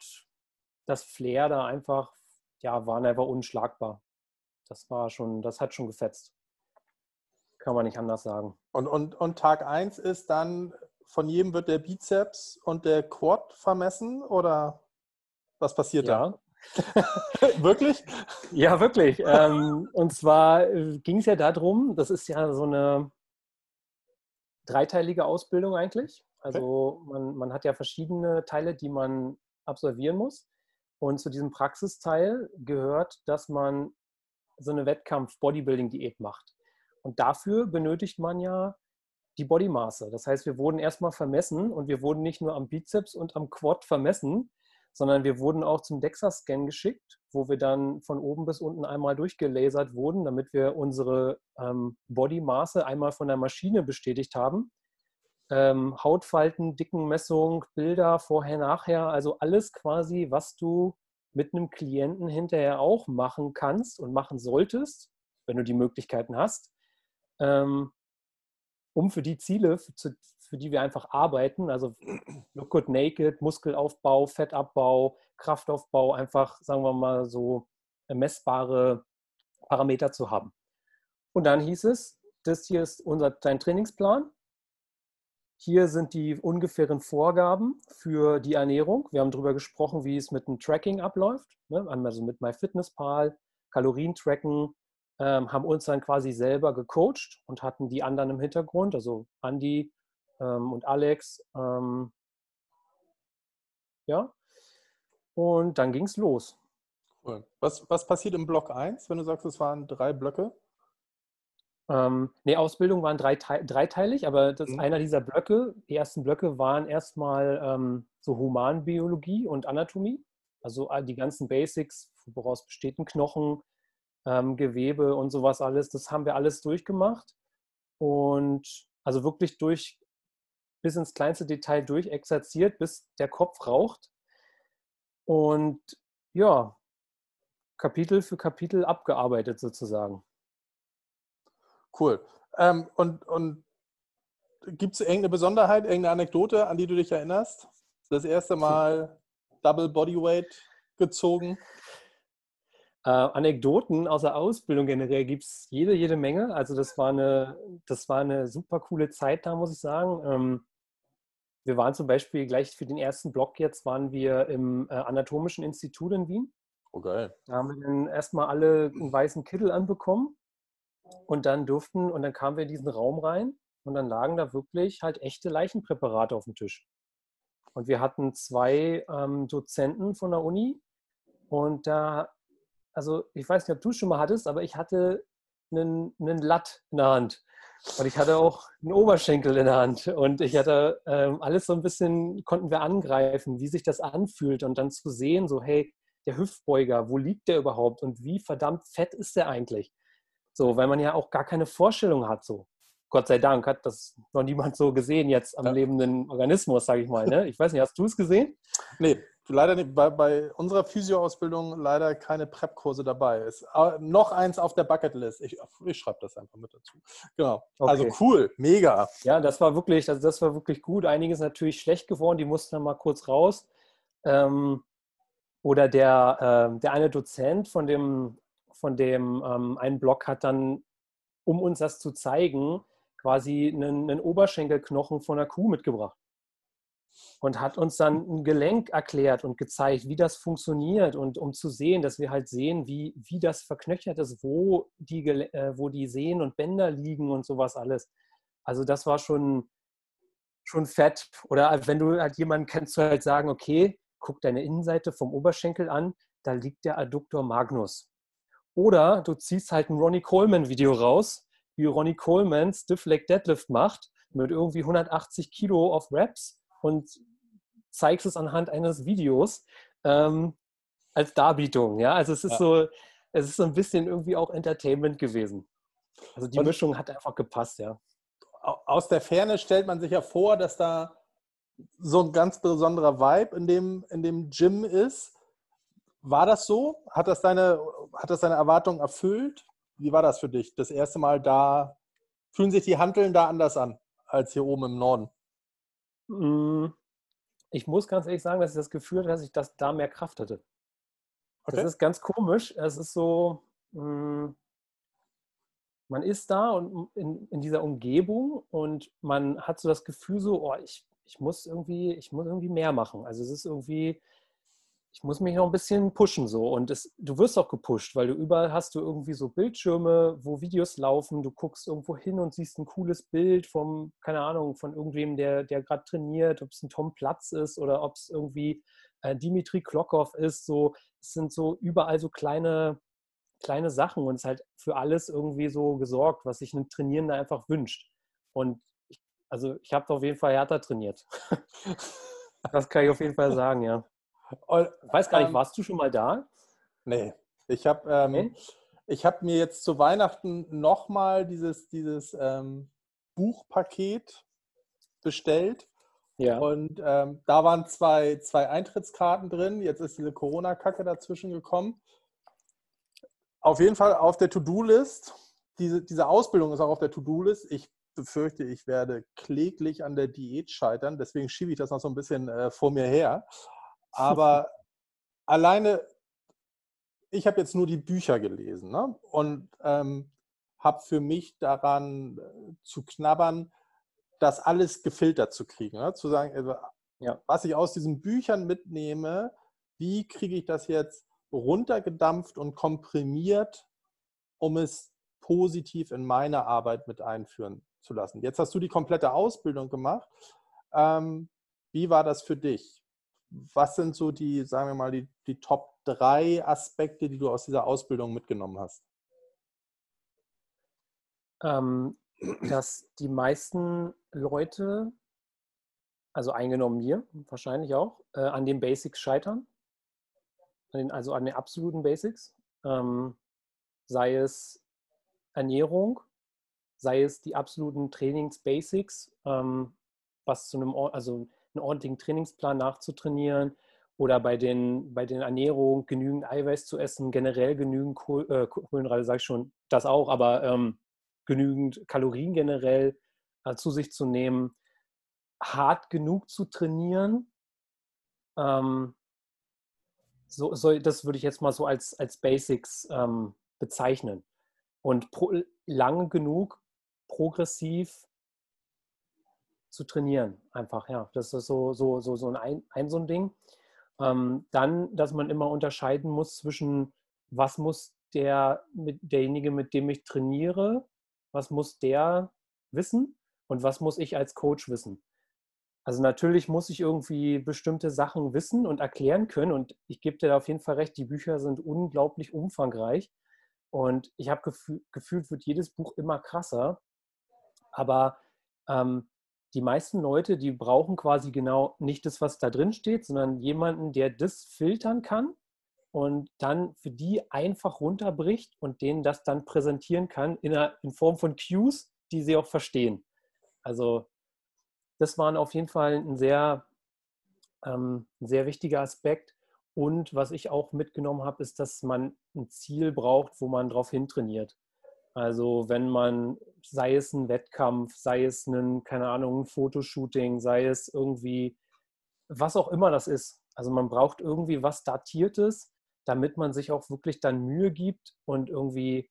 das Flair da einfach, ja, waren einfach unschlagbar das war schon, das hat schon gefetzt. Kann man nicht anders sagen. Und, und, und Tag 1 ist dann, von jedem wird der Bizeps und der Quad vermessen oder was passiert ja. da? wirklich? Ja, wirklich. ähm, und zwar äh, ging es ja darum, das ist ja so eine dreiteilige Ausbildung eigentlich. Also okay. man, man hat ja verschiedene Teile, die man absolvieren muss. Und zu diesem Praxisteil gehört, dass man so eine Wettkampf-Bodybuilding-Diät macht. Und dafür benötigt man ja die Bodymaße. Das heißt, wir wurden erstmal vermessen und wir wurden nicht nur am Bizeps und am Quad vermessen, sondern wir wurden auch zum DEXA-Scan geschickt, wo wir dann von oben bis unten einmal durchgelasert wurden, damit wir unsere ähm, Bodymaße einmal von der Maschine bestätigt haben. Ähm, Hautfalten, Dickenmessung, Bilder vorher, nachher, also alles quasi, was du mit einem Klienten hinterher auch machen kannst und machen solltest, wenn du die Möglichkeiten hast, ähm, um für die Ziele, für, für die wir einfach arbeiten, also Look Good Naked, Muskelaufbau, Fettabbau, Kraftaufbau, einfach, sagen wir mal, so messbare Parameter zu haben. Und dann hieß es, das hier ist unser, dein Trainingsplan. Hier sind die ungefähren Vorgaben für die Ernährung. Wir haben darüber gesprochen, wie es mit dem Tracking abläuft. Ne? Also mit MyFitnessPal, Kalorien tracken, ähm, haben uns dann quasi selber gecoacht und hatten die anderen im Hintergrund, also Andy ähm, und Alex. Ähm, ja, und dann ging es los. Cool. Was, was passiert im Block 1, wenn du sagst, es waren drei Blöcke? Ähm, nee, Ausbildung waren drei, dreiteilig, aber das, mhm. einer dieser Blöcke, die ersten Blöcke waren erstmal ähm, so Humanbiologie und Anatomie. Also die ganzen Basics, woraus besteht ein Knochen, ähm, Gewebe und sowas alles, das haben wir alles durchgemacht. Und also wirklich durch bis ins kleinste Detail durchexerziert, bis der Kopf raucht. Und ja, Kapitel für Kapitel abgearbeitet sozusagen. Cool. Ähm, und und gibt es irgendeine Besonderheit, irgendeine Anekdote, an die du dich erinnerst? Das erste Mal Double Bodyweight gezogen? Äh, Anekdoten aus der Ausbildung generell gibt es jede, jede Menge. Also das war eine, das war eine super coole Zeit da, muss ich sagen. Ähm, wir waren zum Beispiel gleich für den ersten Block jetzt, waren wir im äh, Anatomischen Institut in Wien. Oh geil. Da haben wir dann erstmal alle einen weißen Kittel anbekommen und dann durften, und dann kamen wir in diesen Raum rein und dann lagen da wirklich halt echte Leichenpräparate auf dem Tisch. Und wir hatten zwei ähm, Dozenten von der Uni und da also ich weiß nicht, ob du schon mal hattest, aber ich hatte einen, einen Latt in der Hand. Und ich hatte auch einen Oberschenkel in der Hand. Und ich hatte ähm, alles so ein bisschen, konnten wir angreifen, wie sich das anfühlt und dann zu sehen, so, hey, der Hüftbeuger, wo liegt der überhaupt und wie verdammt fett ist der eigentlich? So, weil man ja auch gar keine Vorstellung hat, so. Gott sei Dank hat das noch niemand so gesehen jetzt am ja. lebenden Organismus, sage ich mal. Ne? Ich weiß nicht, hast du es gesehen? Nee, leider nicht. Bei, bei unserer Physioausbildung leider keine Prep-Kurse dabei. Ist äh, noch eins auf der Bucketlist. Ich, ich schreibe das einfach mit dazu. Genau. Also okay. Also cool, mega. Ja, das war wirklich, also das war wirklich gut. Einiges natürlich schlecht geworden, die mussten dann mal kurz raus. Ähm, oder der, äh, der eine Dozent von dem, von dem ähm, einen Blog hat dann, um uns das zu zeigen, quasi einen, einen Oberschenkelknochen von einer Kuh mitgebracht und hat uns dann ein Gelenk erklärt und gezeigt, wie das funktioniert und um zu sehen, dass wir halt sehen, wie, wie das verknöchert ist, wo die, äh, wo die Sehnen und Bänder liegen und sowas alles. Also das war schon, schon fett. Oder wenn du halt jemanden kennst, du halt sagen, okay, guck deine Innenseite vom Oberschenkel an, da liegt der Adduktor Magnus. Oder du ziehst halt ein Ronnie Coleman Video raus wie Ronnie Coleman Stiff Leg Deadlift macht mit irgendwie 180 Kilo auf Reps und zeigst es anhand eines Videos ähm, als Darbietung. Ja, also es ist ja. so, es ist so ein bisschen irgendwie auch Entertainment gewesen. Also die und Mischung hat einfach gepasst, ja. Aus der Ferne stellt man sich ja vor, dass da so ein ganz besonderer Vibe in dem, in dem Gym ist. War das so? Hat das deine, hat das deine Erwartung erfüllt? Wie war das für dich? Das erste Mal da, fühlen sich die Handeln da anders an als hier oben im Norden? Mm, ich muss ganz ehrlich sagen, dass ich das Gefühl hatte, dass ich das da mehr Kraft hatte. Okay. Das ist ganz komisch. Es ist so, mm, man ist da und in, in, dieser Umgebung und man hat so das Gefühl so, oh, ich, ich muss irgendwie, ich muss irgendwie mehr machen. Also es ist irgendwie, ich muss mich noch ein bisschen pushen so. Und es, du wirst auch gepusht, weil du überall hast du irgendwie so Bildschirme, wo Videos laufen, du guckst irgendwo hin und siehst ein cooles Bild vom, keine Ahnung, von irgendwem, der, der gerade trainiert, ob es ein Tom Platz ist oder ob es irgendwie äh, Dimitri Klokov ist. So, es sind so überall so kleine, kleine Sachen und es ist halt für alles irgendwie so gesorgt, was sich ein Trainierender einfach wünscht. Und ich, also ich habe auf jeden Fall härter trainiert. das kann ich auf jeden Fall sagen, ja. Und, weiß gar nicht, ähm, warst du schon mal da? Nee. Ich habe ähm, okay. hab mir jetzt zu Weihnachten nochmal dieses, dieses ähm, Buchpaket bestellt. Ja. Und ähm, da waren zwei, zwei Eintrittskarten drin. Jetzt ist diese Corona-Kacke dazwischen gekommen. Auf jeden Fall auf der To-Do-List. Diese, diese Ausbildung ist auch auf der To-Do-List. Ich befürchte, ich werde kläglich an der Diät scheitern. Deswegen schiebe ich das noch so ein bisschen äh, vor mir her. Aber alleine, ich habe jetzt nur die Bücher gelesen ne? und ähm, habe für mich daran äh, zu knabbern, das alles gefiltert zu kriegen. Ne? Zu sagen, also, ja. was ich aus diesen Büchern mitnehme, wie kriege ich das jetzt runtergedampft und komprimiert, um es positiv in meine Arbeit mit einführen zu lassen. Jetzt hast du die komplette Ausbildung gemacht. Ähm, wie war das für dich? Was sind so die, sagen wir mal, die, die Top 3 Aspekte, die du aus dieser Ausbildung mitgenommen hast? Ähm, dass die meisten Leute, also eingenommen mir wahrscheinlich auch, äh, an den Basics scheitern. An den, also an den absoluten Basics. Ähm, sei es Ernährung, sei es die absoluten Trainingsbasics, ähm, was zu einem, also einen ordentlichen Trainingsplan nachzutrainieren oder bei den, bei den Ernährungen genügend Eiweiß zu essen, generell genügend Kohl, äh, Kohlenhydrate, sage ich schon, das auch, aber ähm, genügend Kalorien generell äh, zu sich zu nehmen, hart genug zu trainieren. Ähm, so, so, das würde ich jetzt mal so als, als Basics ähm, bezeichnen. Und pro, lange genug progressiv zu trainieren. Einfach, ja. Das ist so, so, so, so ein, ein so ein Ding. Ähm, dann, dass man immer unterscheiden muss zwischen, was muss der, mit, derjenige, mit dem ich trainiere, was muss der wissen und was muss ich als Coach wissen. Also natürlich muss ich irgendwie bestimmte Sachen wissen und erklären können und ich gebe dir da auf jeden Fall recht, die Bücher sind unglaublich umfangreich und ich habe gefühl, gefühlt, wird jedes Buch immer krasser, aber ähm, die meisten Leute, die brauchen quasi genau nicht das, was da drin steht, sondern jemanden, der das filtern kann und dann für die einfach runterbricht und denen das dann präsentieren kann in, einer, in Form von Cues, die sie auch verstehen. Also das war auf jeden Fall ein sehr, ähm, sehr wichtiger Aspekt. Und was ich auch mitgenommen habe, ist, dass man ein Ziel braucht, wo man drauf hintrainiert. Also wenn man, sei es ein Wettkampf, sei es ein, keine Ahnung, ein Fotoshooting, sei es irgendwie, was auch immer das ist. Also man braucht irgendwie was Datiertes, damit man sich auch wirklich dann Mühe gibt und irgendwie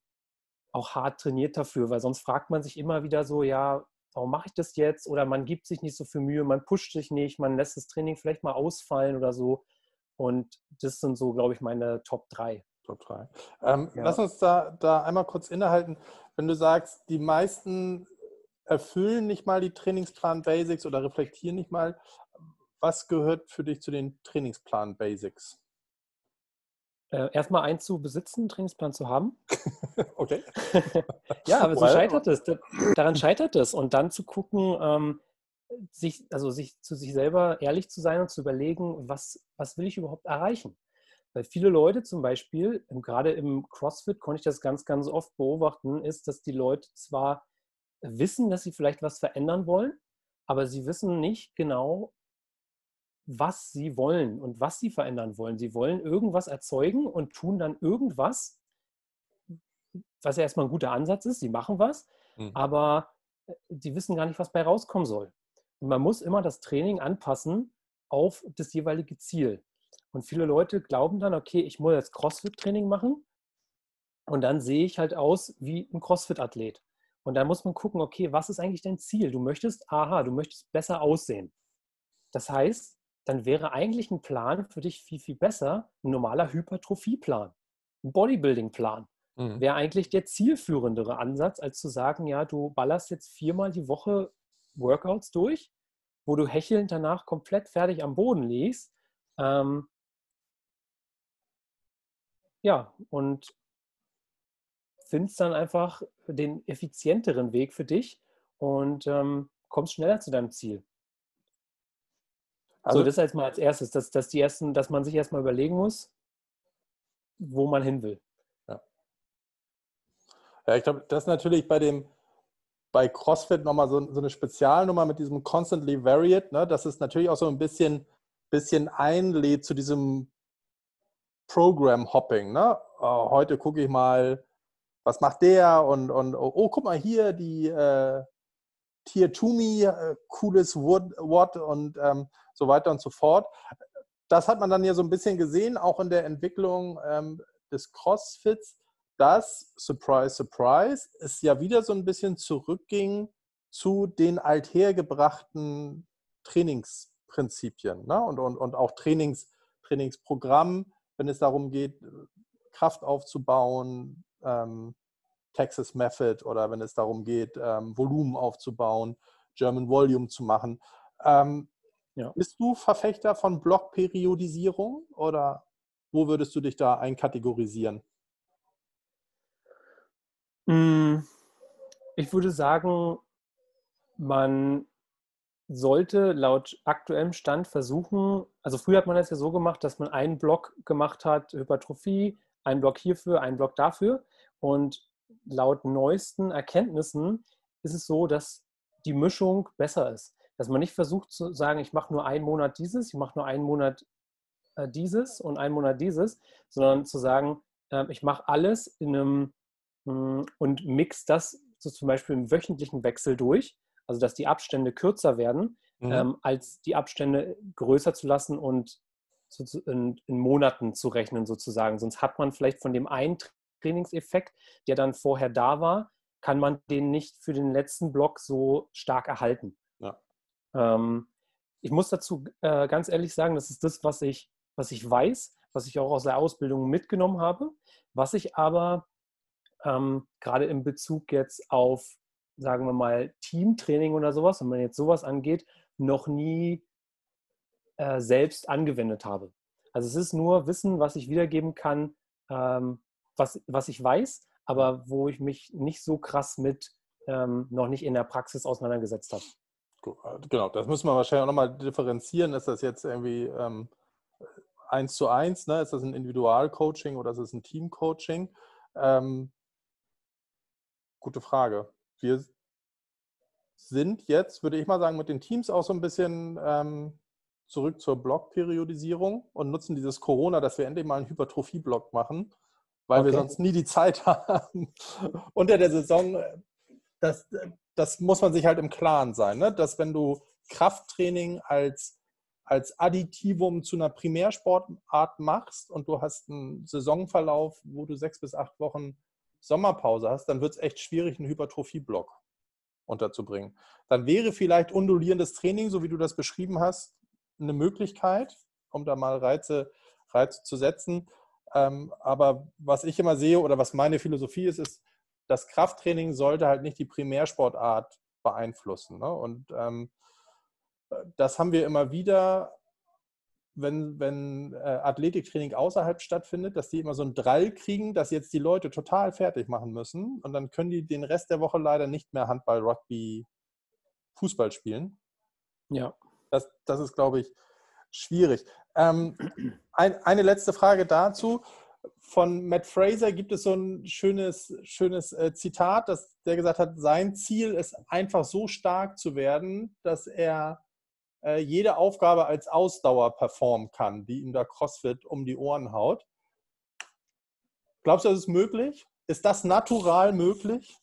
auch hart trainiert dafür, weil sonst fragt man sich immer wieder so, ja, warum mache ich das jetzt? Oder man gibt sich nicht so viel Mühe, man pusht sich nicht, man lässt das Training vielleicht mal ausfallen oder so. Und das sind so, glaube ich, meine Top 3. Top 3. Ähm, ja. Lass uns da, da einmal kurz innehalten. Wenn du sagst, die meisten erfüllen nicht mal die Trainingsplan-Basics oder reflektieren nicht mal, was gehört für dich zu den Trainingsplan-Basics? Äh, erstmal einen zu besitzen, einen Trainingsplan zu haben. okay. ja, aber so scheitert es. Daran scheitert es. Und dann zu gucken, ähm, sich, also sich zu sich selber ehrlich zu sein und zu überlegen, was, was will ich überhaupt erreichen? Weil viele Leute zum Beispiel, gerade im CrossFit konnte ich das ganz, ganz oft beobachten, ist, dass die Leute zwar wissen, dass sie vielleicht was verändern wollen, aber sie wissen nicht genau, was sie wollen und was sie verändern wollen. Sie wollen irgendwas erzeugen und tun dann irgendwas, was ja erstmal ein guter Ansatz ist. Sie machen was, mhm. aber die äh, wissen gar nicht, was bei rauskommen soll. Und man muss immer das Training anpassen auf das jeweilige Ziel. Und viele Leute glauben dann, okay, ich muss jetzt CrossFit-Training machen Und dann sehe ich halt aus wie ein CrossFit-Athlet. Und dann muss man gucken, okay, was ist eigentlich dein Ziel? Du möchtest, aha, du möchtest besser aussehen. Das heißt, dann wäre eigentlich ein Plan für dich viel, viel besser, ein normaler Hypertrophieplan, ein Bodybuilding-Plan. Mhm. Wäre eigentlich der zielführendere Ansatz, als zu sagen, ja, du ballerst jetzt viermal die Woche Workouts durch, wo du hechelnd danach komplett fertig am Boden liegst. Ähm, ja, und findest dann einfach den effizienteren Weg für dich und ähm, kommst schneller zu deinem Ziel. Also, so, das jetzt mal als erstes, dass, dass, die ersten, dass man sich erstmal überlegen muss, wo man hin will. Ja, ja ich glaube, das ist natürlich bei dem bei CrossFit nochmal so, so eine Spezialnummer mit diesem Constantly Varied, ne, dass es natürlich auch so ein bisschen, bisschen einlädt zu diesem Program-Hopping. Ne? Oh, heute gucke ich mal, was macht der und, und oh, oh guck mal hier, die äh, Tier Tumi, äh, cooles Wort und ähm, so weiter und so fort. Das hat man dann ja so ein bisschen gesehen, auch in der Entwicklung ähm, des Crossfits, dass, surprise, surprise, es ja wieder so ein bisschen zurückging zu den althergebrachten Trainingsprinzipien ne? und, und, und auch Trainings, Trainingsprogrammen, wenn es darum geht, Kraft aufzubauen, ähm, Texas Method oder wenn es darum geht, ähm, Volumen aufzubauen, German Volume zu machen. Ähm, ja. Bist du Verfechter von Blockperiodisierung oder wo würdest du dich da einkategorisieren? Hm, ich würde sagen, man sollte laut aktuellem Stand versuchen, also früher hat man das ja so gemacht, dass man einen Block gemacht hat, Hypertrophie, einen Block hierfür, einen Block dafür. Und laut neuesten Erkenntnissen ist es so, dass die Mischung besser ist. Dass man nicht versucht zu sagen, ich mache nur einen Monat dieses, ich mache nur einen Monat äh, dieses und einen Monat dieses, sondern zu sagen, äh, ich mache alles in einem hm, und mix das so zum Beispiel im wöchentlichen Wechsel durch, also dass die Abstände kürzer werden, mhm. ähm, als die Abstände größer zu lassen und in, in, Monaten zu rechnen sozusagen. Sonst hat man vielleicht von dem einen Trainingseffekt, der dann vorher da war, kann man den nicht für den letzten Block so stark erhalten. Ja. Ähm, ich muss dazu äh, ganz ehrlich sagen, das ist das, was ich, was ich weiß, was ich auch aus der Ausbildung mitgenommen habe, was ich aber ähm, gerade in Bezug jetzt auf, sagen wir mal, Teamtraining oder sowas, wenn man jetzt sowas angeht, noch nie äh, selbst angewendet habe. Also es ist nur Wissen, was ich wiedergeben kann, ähm, was, was ich weiß, aber wo ich mich nicht so krass mit ähm, noch nicht in der Praxis auseinandergesetzt habe. Äh, genau, das müssen wir wahrscheinlich auch nochmal differenzieren. Ist das jetzt irgendwie ähm, eins zu eins? Ne? Ist das ein Individualcoaching oder ist es ein Teamcoaching? Ähm, gute Frage. Wir sind jetzt, würde ich mal sagen, mit den Teams auch so ein bisschen ähm, zurück zur Blockperiodisierung und nutzen dieses Corona, dass wir endlich mal einen Hypertrophie-Block machen weil okay. wir sonst nie die Zeit haben. Unter der Saison, das, das muss man sich halt im Klaren sein, ne? dass wenn du Krafttraining als, als Additivum zu einer Primärsportart machst und du hast einen Saisonverlauf, wo du sechs bis acht Wochen Sommerpause hast, dann wird es echt schwierig, einen Hypertrophie-Block unterzubringen. Dann wäre vielleicht undulierendes Training, so wie du das beschrieben hast, eine Möglichkeit, um da mal Reize, Reize zu setzen. Ähm, aber was ich immer sehe oder was meine Philosophie ist, ist, das Krafttraining sollte halt nicht die Primärsportart beeinflussen. Ne? Und ähm, das haben wir immer wieder, wenn, wenn äh, Athletiktraining außerhalb stattfindet, dass die immer so einen Drall kriegen, dass jetzt die Leute total fertig machen müssen. Und dann können die den Rest der Woche leider nicht mehr Handball, Rugby, Fußball spielen. Ja. Das, das ist, glaube ich, schwierig. Ähm, ein, eine letzte Frage dazu. Von Matt Fraser gibt es so ein schönes, schönes äh, Zitat, dass der gesagt hat, sein Ziel ist einfach so stark zu werden, dass er äh, jede Aufgabe als Ausdauer performen kann, die ihm da CrossFit um die Ohren haut. Glaubst du, das ist möglich? Ist das natural möglich?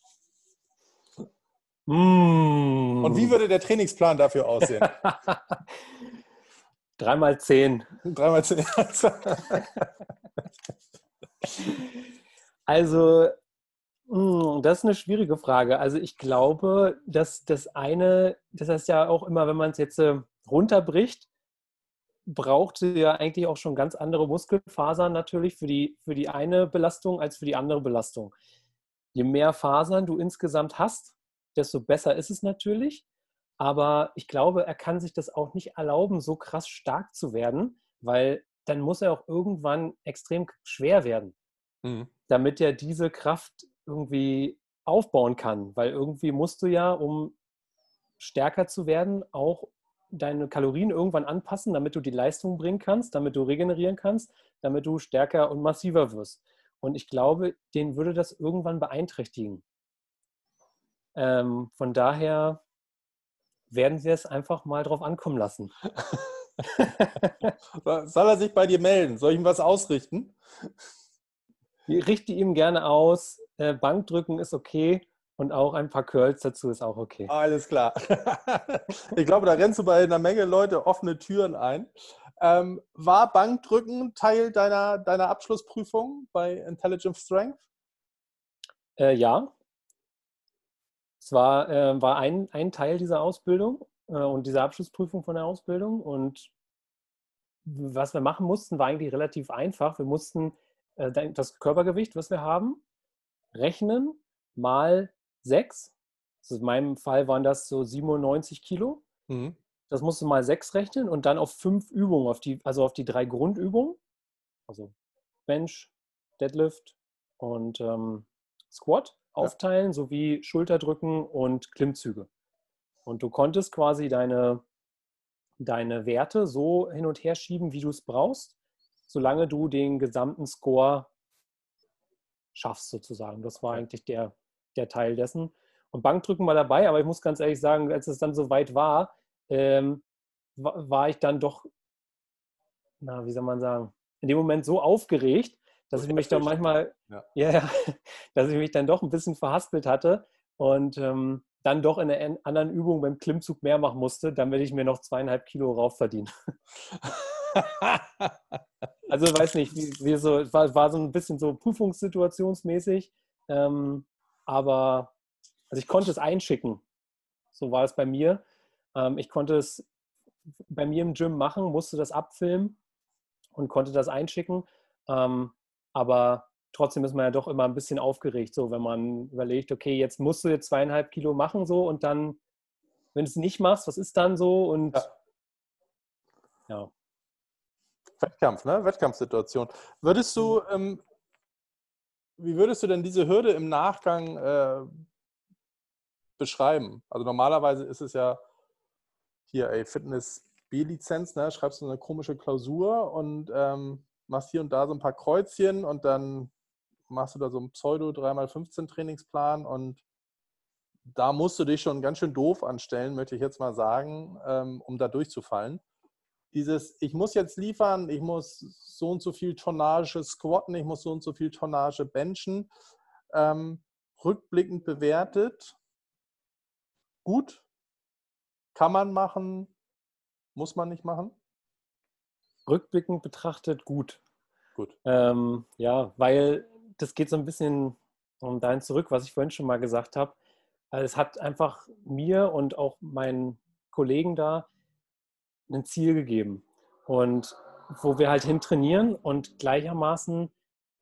Mm. Und wie würde der Trainingsplan dafür aussehen? Dreimal zehn. Dreimal zehn. Also, hm, das ist eine schwierige Frage. Also ich glaube, dass das eine, das heißt ja auch immer, wenn man es jetzt äh, runterbricht, braucht ja eigentlich auch schon ganz andere Muskelfasern natürlich für die, für die eine Belastung als für die andere Belastung. Je mehr Fasern du insgesamt hast, desto besser ist es natürlich. Aber ich glaube, er kann sich das auch nicht erlauben, so krass stark zu werden, weil dann muss er auch irgendwann extrem schwer werden, mhm. damit er diese Kraft irgendwie aufbauen kann. Weil irgendwie musst du ja, um stärker zu werden, auch deine Kalorien irgendwann anpassen, damit du die Leistung bringen kannst, damit du regenerieren kannst, damit du stärker und massiver wirst. Und ich glaube, den würde das irgendwann beeinträchtigen. Ähm, von daher werden wir es einfach mal drauf ankommen lassen. Soll er sich bei dir melden? Soll ich ihm was ausrichten? Ich richte ihm gerne aus. Äh, Bankdrücken ist okay und auch ein paar Curls dazu ist auch okay. Alles klar. ich glaube, da rennst du bei einer Menge Leute offene Türen ein. Ähm, war Bankdrücken Teil deiner, deiner Abschlussprüfung bei Intelligent Strength? Äh, ja. Es war, äh, war ein, ein Teil dieser Ausbildung äh, und dieser Abschlussprüfung von der Ausbildung. Und was wir machen mussten, war eigentlich relativ einfach. Wir mussten äh, das Körpergewicht, was wir haben, rechnen mal sechs. Also in meinem Fall waren das so 97 Kilo. Mhm. Das musst du mal sechs rechnen und dann auf fünf Übungen, auf die, also auf die drei Grundübungen, also Bench, Deadlift und ähm, Squat aufteilen, ja. sowie Schulterdrücken und Klimmzüge. Und du konntest quasi deine, deine Werte so hin und her schieben, wie du es brauchst, solange du den gesamten Score schaffst, sozusagen. Das war eigentlich der, der Teil dessen. Und Bankdrücken war dabei, aber ich muss ganz ehrlich sagen, als es dann so weit war, ähm, war ich dann doch, na, wie soll man sagen, in dem Moment so aufgeregt, dass ich mich dann manchmal, ja. ja, dass ich mich dann doch ein bisschen verhaspelt hatte und ähm, dann doch in einer anderen Übung beim Klimmzug mehr machen musste, damit ich mir noch zweieinhalb Kilo rauf verdiene. also weiß nicht, wie, wie so, war, war so ein bisschen so prüfungssituationsmäßig. Ähm, aber also ich konnte es einschicken. So war es bei mir. Ähm, ich konnte es bei mir im Gym machen, musste das abfilmen und konnte das einschicken. Ähm, aber trotzdem ist man ja doch immer ein bisschen aufgeregt, so wenn man überlegt, okay, jetzt musst du jetzt zweieinhalb Kilo machen, so und dann, wenn du es nicht machst, was ist dann so? Und ja. ja. Wettkampf, ne? Wettkampfsituation. Würdest du, mhm. ähm, wie würdest du denn diese Hürde im Nachgang äh, beschreiben? Also normalerweise ist es ja hier, ey, Fitness B-Lizenz, ne? Schreibst du eine komische Klausur und ähm, machst hier und da so ein paar Kreuzchen und dann machst du da so einen Pseudo 3x15 Trainingsplan und da musst du dich schon ganz schön doof anstellen, möchte ich jetzt mal sagen, ähm, um da durchzufallen dieses, ich muss jetzt liefern, ich muss so und so viel Tonnage squatten, ich muss so und so viel Tonnage benchen, ähm, rückblickend bewertet, gut, kann man machen, muss man nicht machen? Rückblickend betrachtet gut. Gut. Ähm, ja, weil das geht so ein bisschen um dein zurück, was ich vorhin schon mal gesagt habe. Also es hat einfach mir und auch meinen Kollegen da ein Ziel gegeben. Und wo wir halt hin trainieren und gleichermaßen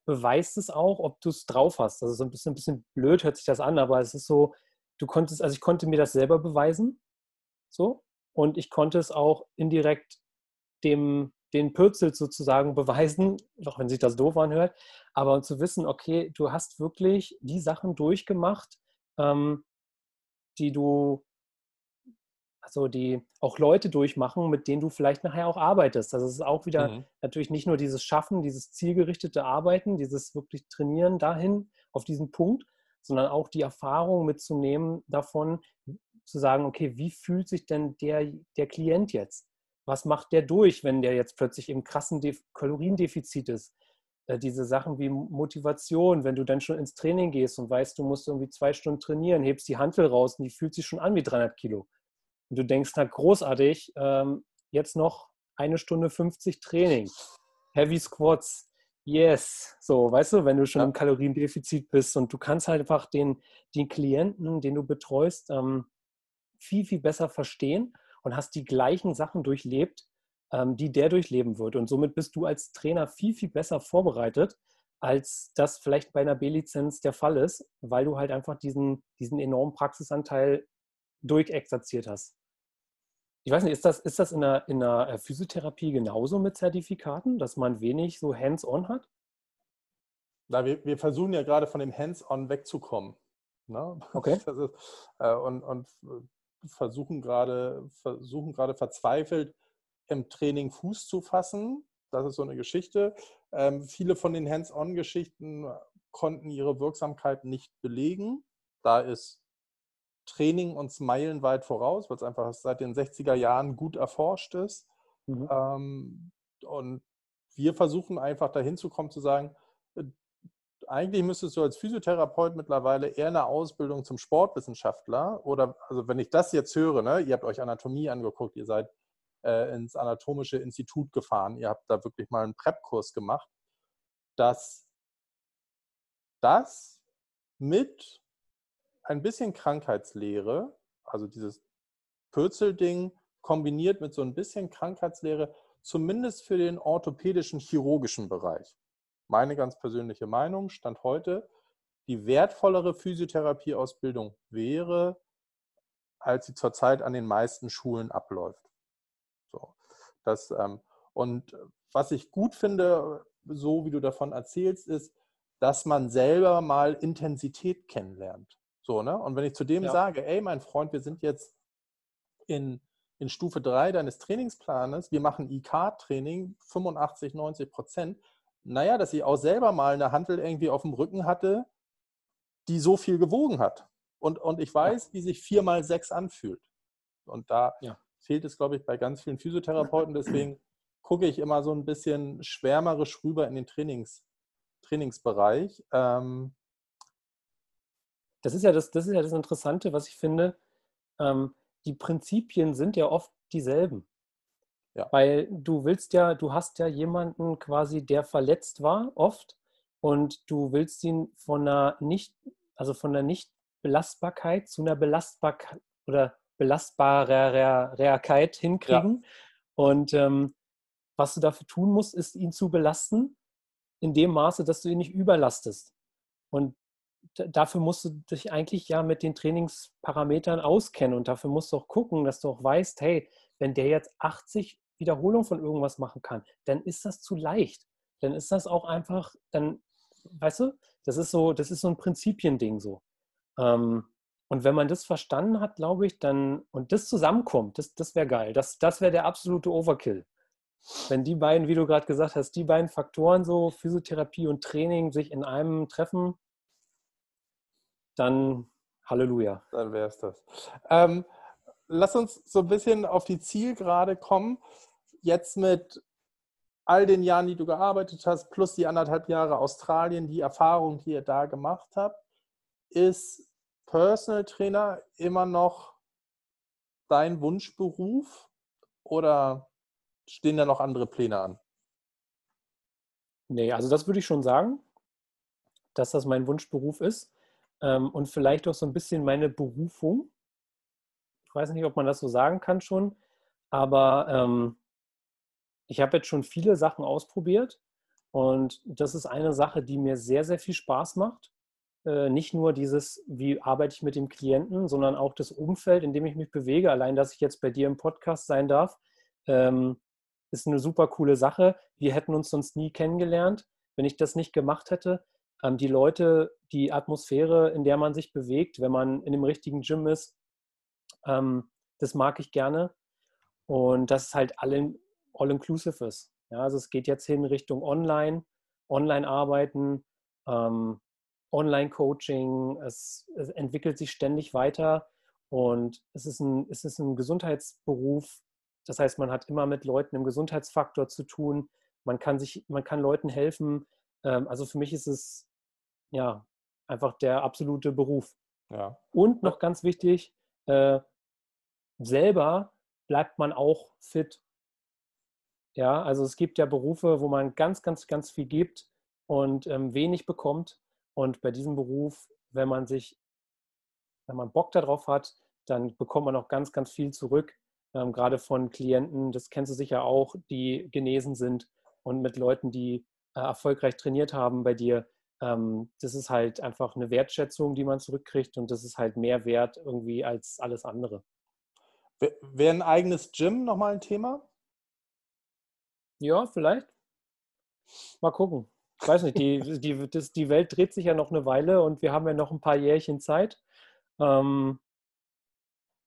beweist es auch, ob du es drauf hast. Also so ein bisschen, ein bisschen blöd hört sich das an, aber es ist so, du konntest, also ich konnte mir das selber beweisen, so, und ich konnte es auch indirekt dem, den Pürzel sozusagen beweisen, auch wenn sich das doof anhört, aber zu wissen, okay, du hast wirklich die Sachen durchgemacht, ähm, die du also die auch Leute durchmachen, mit denen du vielleicht nachher auch arbeitest. Also es ist auch wieder mhm. natürlich nicht nur dieses Schaffen, dieses zielgerichtete Arbeiten, dieses wirklich Trainieren dahin auf diesen Punkt, sondern auch die Erfahrung mitzunehmen davon, zu sagen, okay, wie fühlt sich denn der, der Klient jetzt? Was macht der durch, wenn der jetzt plötzlich im krassen De Kaloriendefizit ist? Äh, diese Sachen wie Motivation, wenn du dann schon ins Training gehst und weißt, du musst irgendwie zwei Stunden trainieren, hebst die Hantel raus und die fühlt sich schon an wie 300 Kilo und du denkst, na großartig, ähm, jetzt noch eine Stunde 50 Training, Heavy Squats, Yes, so, weißt du, wenn du schon ja. im Kaloriendefizit bist und du kannst halt einfach den, den Klienten, den du betreust, ähm, viel, viel besser verstehen und hast die gleichen Sachen durchlebt, ähm, die der durchleben wird. Und somit bist du als Trainer viel, viel besser vorbereitet, als das vielleicht bei einer B-Lizenz der Fall ist, weil du halt einfach diesen, diesen enormen Praxisanteil durchexerziert hast. Ich weiß nicht, ist das, ist das in, der, in der äh, Physiotherapie genauso mit Zertifikaten, dass man wenig so hands-on hat? Na, wir, wir versuchen ja gerade von dem Hands-on wegzukommen. Ne? Okay. Ist, äh, und, und versuchen gerade versuchen gerade verzweifelt im Training Fuß zu fassen. Das ist so eine Geschichte. Ähm, viele von den Hands-on-Geschichten konnten ihre Wirksamkeit nicht belegen. Da ist Training uns meilenweit voraus, weil es einfach seit den 60er Jahren gut erforscht ist. Mhm. Ähm, und wir versuchen einfach dahin zu kommen, zu sagen, äh, eigentlich müsstest du als Physiotherapeut mittlerweile eher eine Ausbildung zum Sportwissenschaftler oder, also wenn ich das jetzt höre, ne, ihr habt euch Anatomie angeguckt, ihr seid äh, ins Anatomische Institut gefahren, ihr habt da wirklich mal einen Prep-Kurs gemacht, dass das mit ein bisschen Krankheitslehre, also dieses Pürzelding kombiniert mit so ein bisschen Krankheitslehre, zumindest für den orthopädischen chirurgischen Bereich. Meine ganz persönliche Meinung, Stand heute, die wertvollere Physiotherapieausbildung wäre, als sie zurzeit an den meisten Schulen abläuft. So, das, ähm, und was ich gut finde, so wie du davon erzählst, ist, dass man selber mal Intensität kennenlernt. So, ne? Und wenn ich zu dem ja. sage, ey, mein Freund, wir sind jetzt in, in Stufe 3 deines Trainingsplanes, wir machen IK-Training, 85, 90 Prozent, naja, dass ich auch selber mal eine Handel irgendwie auf dem Rücken hatte, die so viel gewogen hat. Und, und ich weiß, ja. wie sich 4 mal 6 anfühlt. Und da ja. fehlt es, glaube ich, bei ganz vielen Physiotherapeuten. Deswegen gucke ich immer so ein bisschen schwärmerisch rüber in den Trainings, Trainingsbereich. Ähm, das ist ja das, das ist ja das Interessante, was ich finde. Ähm, die Prinzipien sind ja oft dieselben. Ja. Weil du willst ja, du hast ja jemanden quasi, der verletzt war, oft, und du willst ihn von einer nicht, also von der Nicht-Belastbarkeit zu einer Belastbarkeit oder Belastbarkeit hinkriegen. Ja. Und ähm, was du dafür tun musst, ist ihn zu belasten, in dem Maße, dass du ihn nicht überlastest. Und dafür musst du dich eigentlich ja mit den Trainingsparametern auskennen und dafür musst du auch gucken, dass du auch weißt, hey, wenn der jetzt 80 Wiederholungen von irgendwas machen kann, dann ist das zu leicht. Dann ist das auch einfach, dann, weißt du, das ist so, das ist so ein Prinzipiending so. Ähm, und wenn man das verstanden hat, glaube ich, dann, und das zusammenkommt, das, das wäre geil. Das, das wäre der absolute Overkill. Wenn die beiden, wie du gerade gesagt hast, die beiden Faktoren, so Physiotherapie und Training, sich in einem treffen, dann Halleluja. Dann wäre es das. Ähm, lass uns so ein bisschen auf die Zielgerade kommen. Jetzt mit all den Jahren, die du gearbeitet hast, plus die anderthalb Jahre Australien, die Erfahrung, die ihr da gemacht habt, ist Personal Trainer immer noch dein Wunschberuf oder stehen da noch andere Pläne an? Nee, also das würde ich schon sagen, dass das mein Wunschberuf ist ähm, und vielleicht auch so ein bisschen meine Berufung. Ich weiß nicht, ob man das so sagen kann schon, aber ähm, ich habe jetzt schon viele Sachen ausprobiert und das ist eine Sache, die mir sehr, sehr viel Spaß macht. Äh, nicht nur dieses, wie arbeite ich mit dem Klienten, sondern auch das Umfeld, in dem ich mich bewege. Allein, dass ich jetzt bei dir im Podcast sein darf, ähm, ist eine super coole Sache. Wir hätten uns sonst nie kennengelernt, wenn ich das nicht gemacht hätte. Ähm, die Leute, die Atmosphäre, in der man sich bewegt, wenn man in dem richtigen Gym ist, ähm, das mag ich gerne. Und das ist halt all-inclusive ist. Ja, also es geht jetzt hin Richtung Online, Online-Arbeiten, ähm, Online-Coaching. Es, es, entwickelt sich ständig weiter und es ist, ein, es ist ein Gesundheitsberuf. Das heißt, man hat immer mit Leuten im Gesundheitsfaktor zu tun. Man kann, sich, man kann Leuten helfen. Ähm, also für mich ist es ja, einfach der absolute Beruf. Ja. Und noch ganz wichtig, äh, selber bleibt man auch fit. Ja, also es gibt ja Berufe, wo man ganz, ganz, ganz viel gibt, und ähm, wenig bekommt. Und bei diesem Beruf, wenn man sich, wenn man Bock darauf hat, dann bekommt man auch ganz, ganz viel zurück. Ähm, gerade von Klienten, das kennst du sicher auch, die genesen sind und mit Leuten, die äh, erfolgreich trainiert haben bei dir. Ähm, das ist halt einfach eine Wertschätzung, die man zurückkriegt und das ist halt mehr wert irgendwie als alles andere. Wäre ein eigenes Gym nochmal ein Thema? Ja, vielleicht. Mal gucken. Ich weiß nicht, die, die, das, die Welt dreht sich ja noch eine Weile und wir haben ja noch ein paar Jährchen Zeit. Ähm,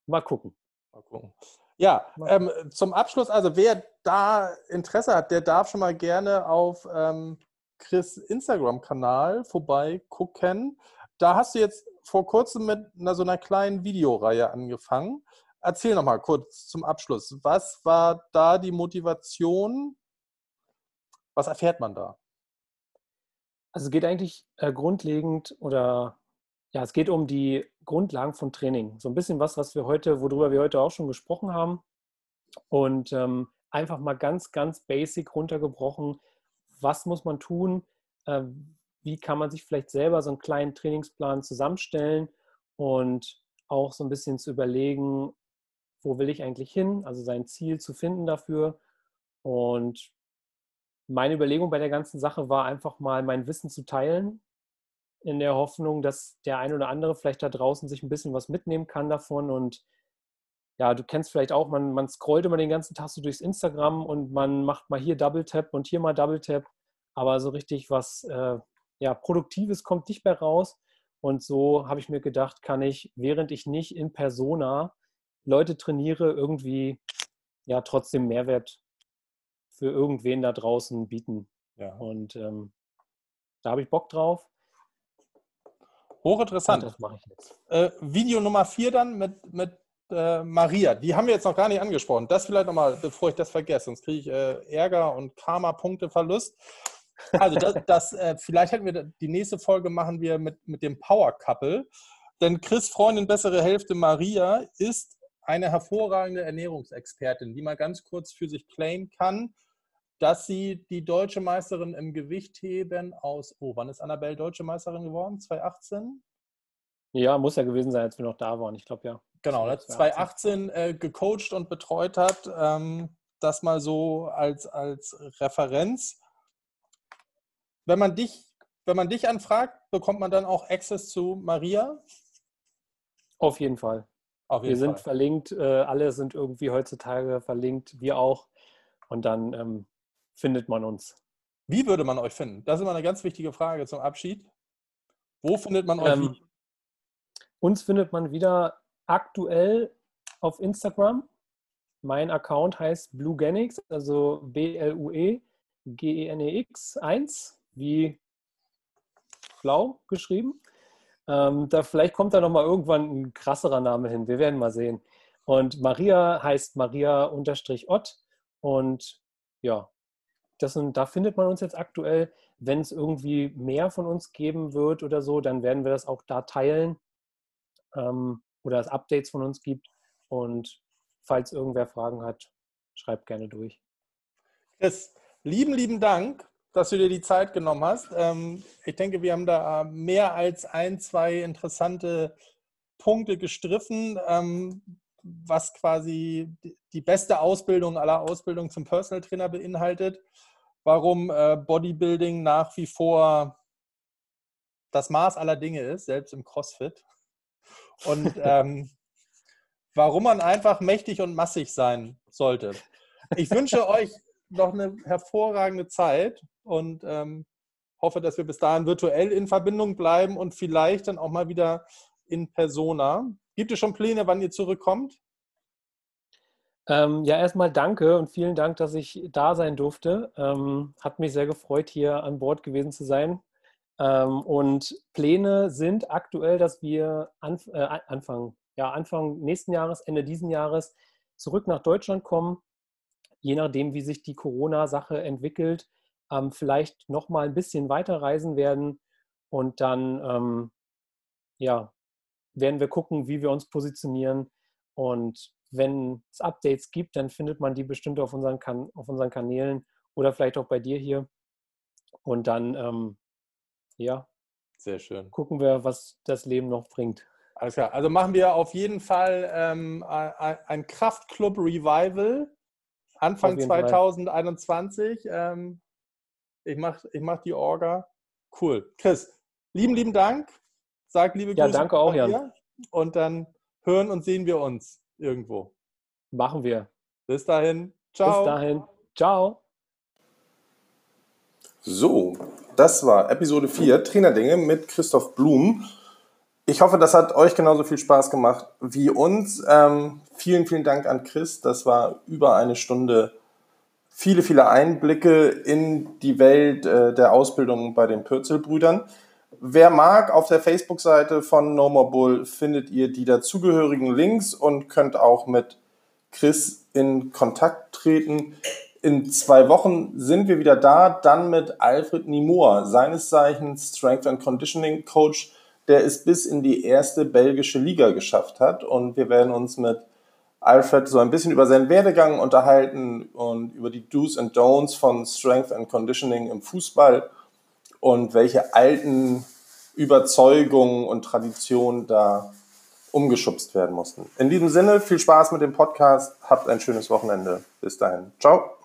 mal gucken. Mal gucken. Ja, ähm, zum Abschluss, also wer da Interesse hat, der darf schon mal gerne auf ähm, Chris Instagram-Kanal vorbei gucken. Da hast du jetzt vor kurzem mit einer, so einer kleinen Videoreihe angefangen. Erzähl noch mal kurz zum Abschluss. Was war da die Motivation? Was erfährt man da? Also es geht eigentlich äh, grundlegend oder ja, es geht um die Grundlagen von Training. So ein bisschen was, was wir heute, worüber wir heute auch schon gesprochen haben. Und ähm, einfach mal ganz, ganz basic runtergebrochen. Was muss man tun? Äh, wie kann man sich vielleicht selber so einen kleinen Trainingsplan zusammenstellen und auch so ein bisschen zu überlegen, wo will ich eigentlich hin? Also sein Ziel zu finden dafür. Und meine Überlegung bei der ganzen Sache war einfach mal mein Wissen zu teilen, in der Hoffnung, dass der ein oder andere vielleicht da draußen sich ein bisschen was mitnehmen kann davon. Und ja, du kennst vielleicht auch, man, man scrollt immer den ganzen Tag so durchs Instagram und man macht mal hier Double Tap und hier mal Double Tap, aber so richtig was äh, ja, Produktives kommt nicht mehr raus. Und so habe ich mir gedacht, kann ich, während ich nicht in Persona Leute trainiere, irgendwie ja trotzdem Mehrwert für irgendwen da draußen bieten. Ja. Und ähm, da habe ich Bock drauf. Hochinteressant. das mache ich jetzt. Äh, Video Nummer vier dann mit, mit äh, Maria. Die haben wir jetzt noch gar nicht angesprochen. Das vielleicht nochmal, bevor ich das vergesse, sonst kriege ich äh, Ärger und Karma-Punkte-Verlust. Also das, das äh, vielleicht hätten wir die nächste Folge machen wir mit, mit dem Power Couple. Denn Chris Freundin, bessere Hälfte Maria, ist eine hervorragende Ernährungsexpertin, die mal ganz kurz für sich claimen kann dass sie die deutsche Meisterin im Gewichtheben aus, oh, wann ist Annabelle deutsche Meisterin geworden? 2018? Ja, muss ja gewesen sein, als wir noch da waren. Ich glaube ja. Genau, 2018 äh, gecoacht und betreut hat. Ähm, das mal so als, als Referenz. Wenn man dich, wenn man dich anfragt, bekommt man dann auch Access zu Maria? Auf jeden Fall. Auf jeden wir Fall. sind verlinkt, äh, alle sind irgendwie heutzutage verlinkt, wir auch. Und dann ähm, findet man uns? Wie würde man euch finden? Das ist immer eine ganz wichtige Frage zum Abschied. Wo findet man euch? Ähm, uns findet man wieder aktuell auf Instagram. Mein Account heißt BlueGenix, also B-L-U-E-G-E-N-E-X 1, wie blau geschrieben. Ähm, da, vielleicht kommt da nochmal irgendwann ein krasserer Name hin. Wir werden mal sehen. Und Maria heißt Maria-Ott. Und ja, das sind, da findet man uns jetzt aktuell. Wenn es irgendwie mehr von uns geben wird oder so, dann werden wir das auch da teilen ähm, oder es Updates von uns gibt. Und falls irgendwer Fragen hat, schreibt gerne durch. Chris, lieben, lieben Dank, dass du dir die Zeit genommen hast. Ähm, ich denke, wir haben da mehr als ein, zwei interessante Punkte gestriffen, ähm, was quasi die beste Ausbildung aller Ausbildungen zum Personal Trainer beinhaltet warum äh, Bodybuilding nach wie vor das Maß aller Dinge ist, selbst im CrossFit. Und ähm, warum man einfach mächtig und massig sein sollte. Ich wünsche euch noch eine hervorragende Zeit und ähm, hoffe, dass wir bis dahin virtuell in Verbindung bleiben und vielleicht dann auch mal wieder in Persona. Gibt es schon Pläne, wann ihr zurückkommt? Ähm, ja, erstmal danke und vielen Dank, dass ich da sein durfte. Ähm, hat mich sehr gefreut, hier an Bord gewesen zu sein. Ähm, und Pläne sind aktuell, dass wir anf äh, Anfang, ja, Anfang nächsten Jahres, Ende diesen Jahres zurück nach Deutschland kommen. Je nachdem, wie sich die Corona-Sache entwickelt, ähm, vielleicht nochmal ein bisschen weiter reisen werden. Und dann, ähm, ja, werden wir gucken, wie wir uns positionieren und wenn es Updates gibt, dann findet man die bestimmt auf unseren, kan auf unseren Kanälen oder vielleicht auch bei dir hier. Und dann, ähm, ja, sehr schön. Gucken wir, was das Leben noch bringt. Alles klar. Also machen wir auf jeden Fall ähm, ein Kraftclub Revival Anfang 2021. Ähm, ich mache ich mach die Orga. Cool. Chris, lieben, lieben Dank. Sag liebe Grüße. Ja, danke auch, Jan. Und dann hören und sehen wir uns irgendwo. Machen wir. Bis dahin. Ciao. Bis dahin. Ciao. So, das war Episode 4 Trainerdinge mit Christoph Blum. Ich hoffe, das hat euch genauso viel Spaß gemacht wie uns. Ähm, vielen, vielen Dank an Chris. Das war über eine Stunde. Viele, viele Einblicke in die Welt äh, der Ausbildung bei den Pürzelbrüdern. Wer mag, auf der Facebook-Seite von No More Bull findet ihr die dazugehörigen Links und könnt auch mit Chris in Kontakt treten. In zwei Wochen sind wir wieder da, dann mit Alfred Nimoa, seines Zeichens Strength and Conditioning Coach, der es bis in die erste belgische Liga geschafft hat. Und wir werden uns mit Alfred so ein bisschen über seinen Werdegang unterhalten und über die Do's and Don'ts von Strength and Conditioning im Fußball und welche alten Überzeugungen und Traditionen da umgeschubst werden mussten. In diesem Sinne, viel Spaß mit dem Podcast, habt ein schönes Wochenende. Bis dahin. Ciao.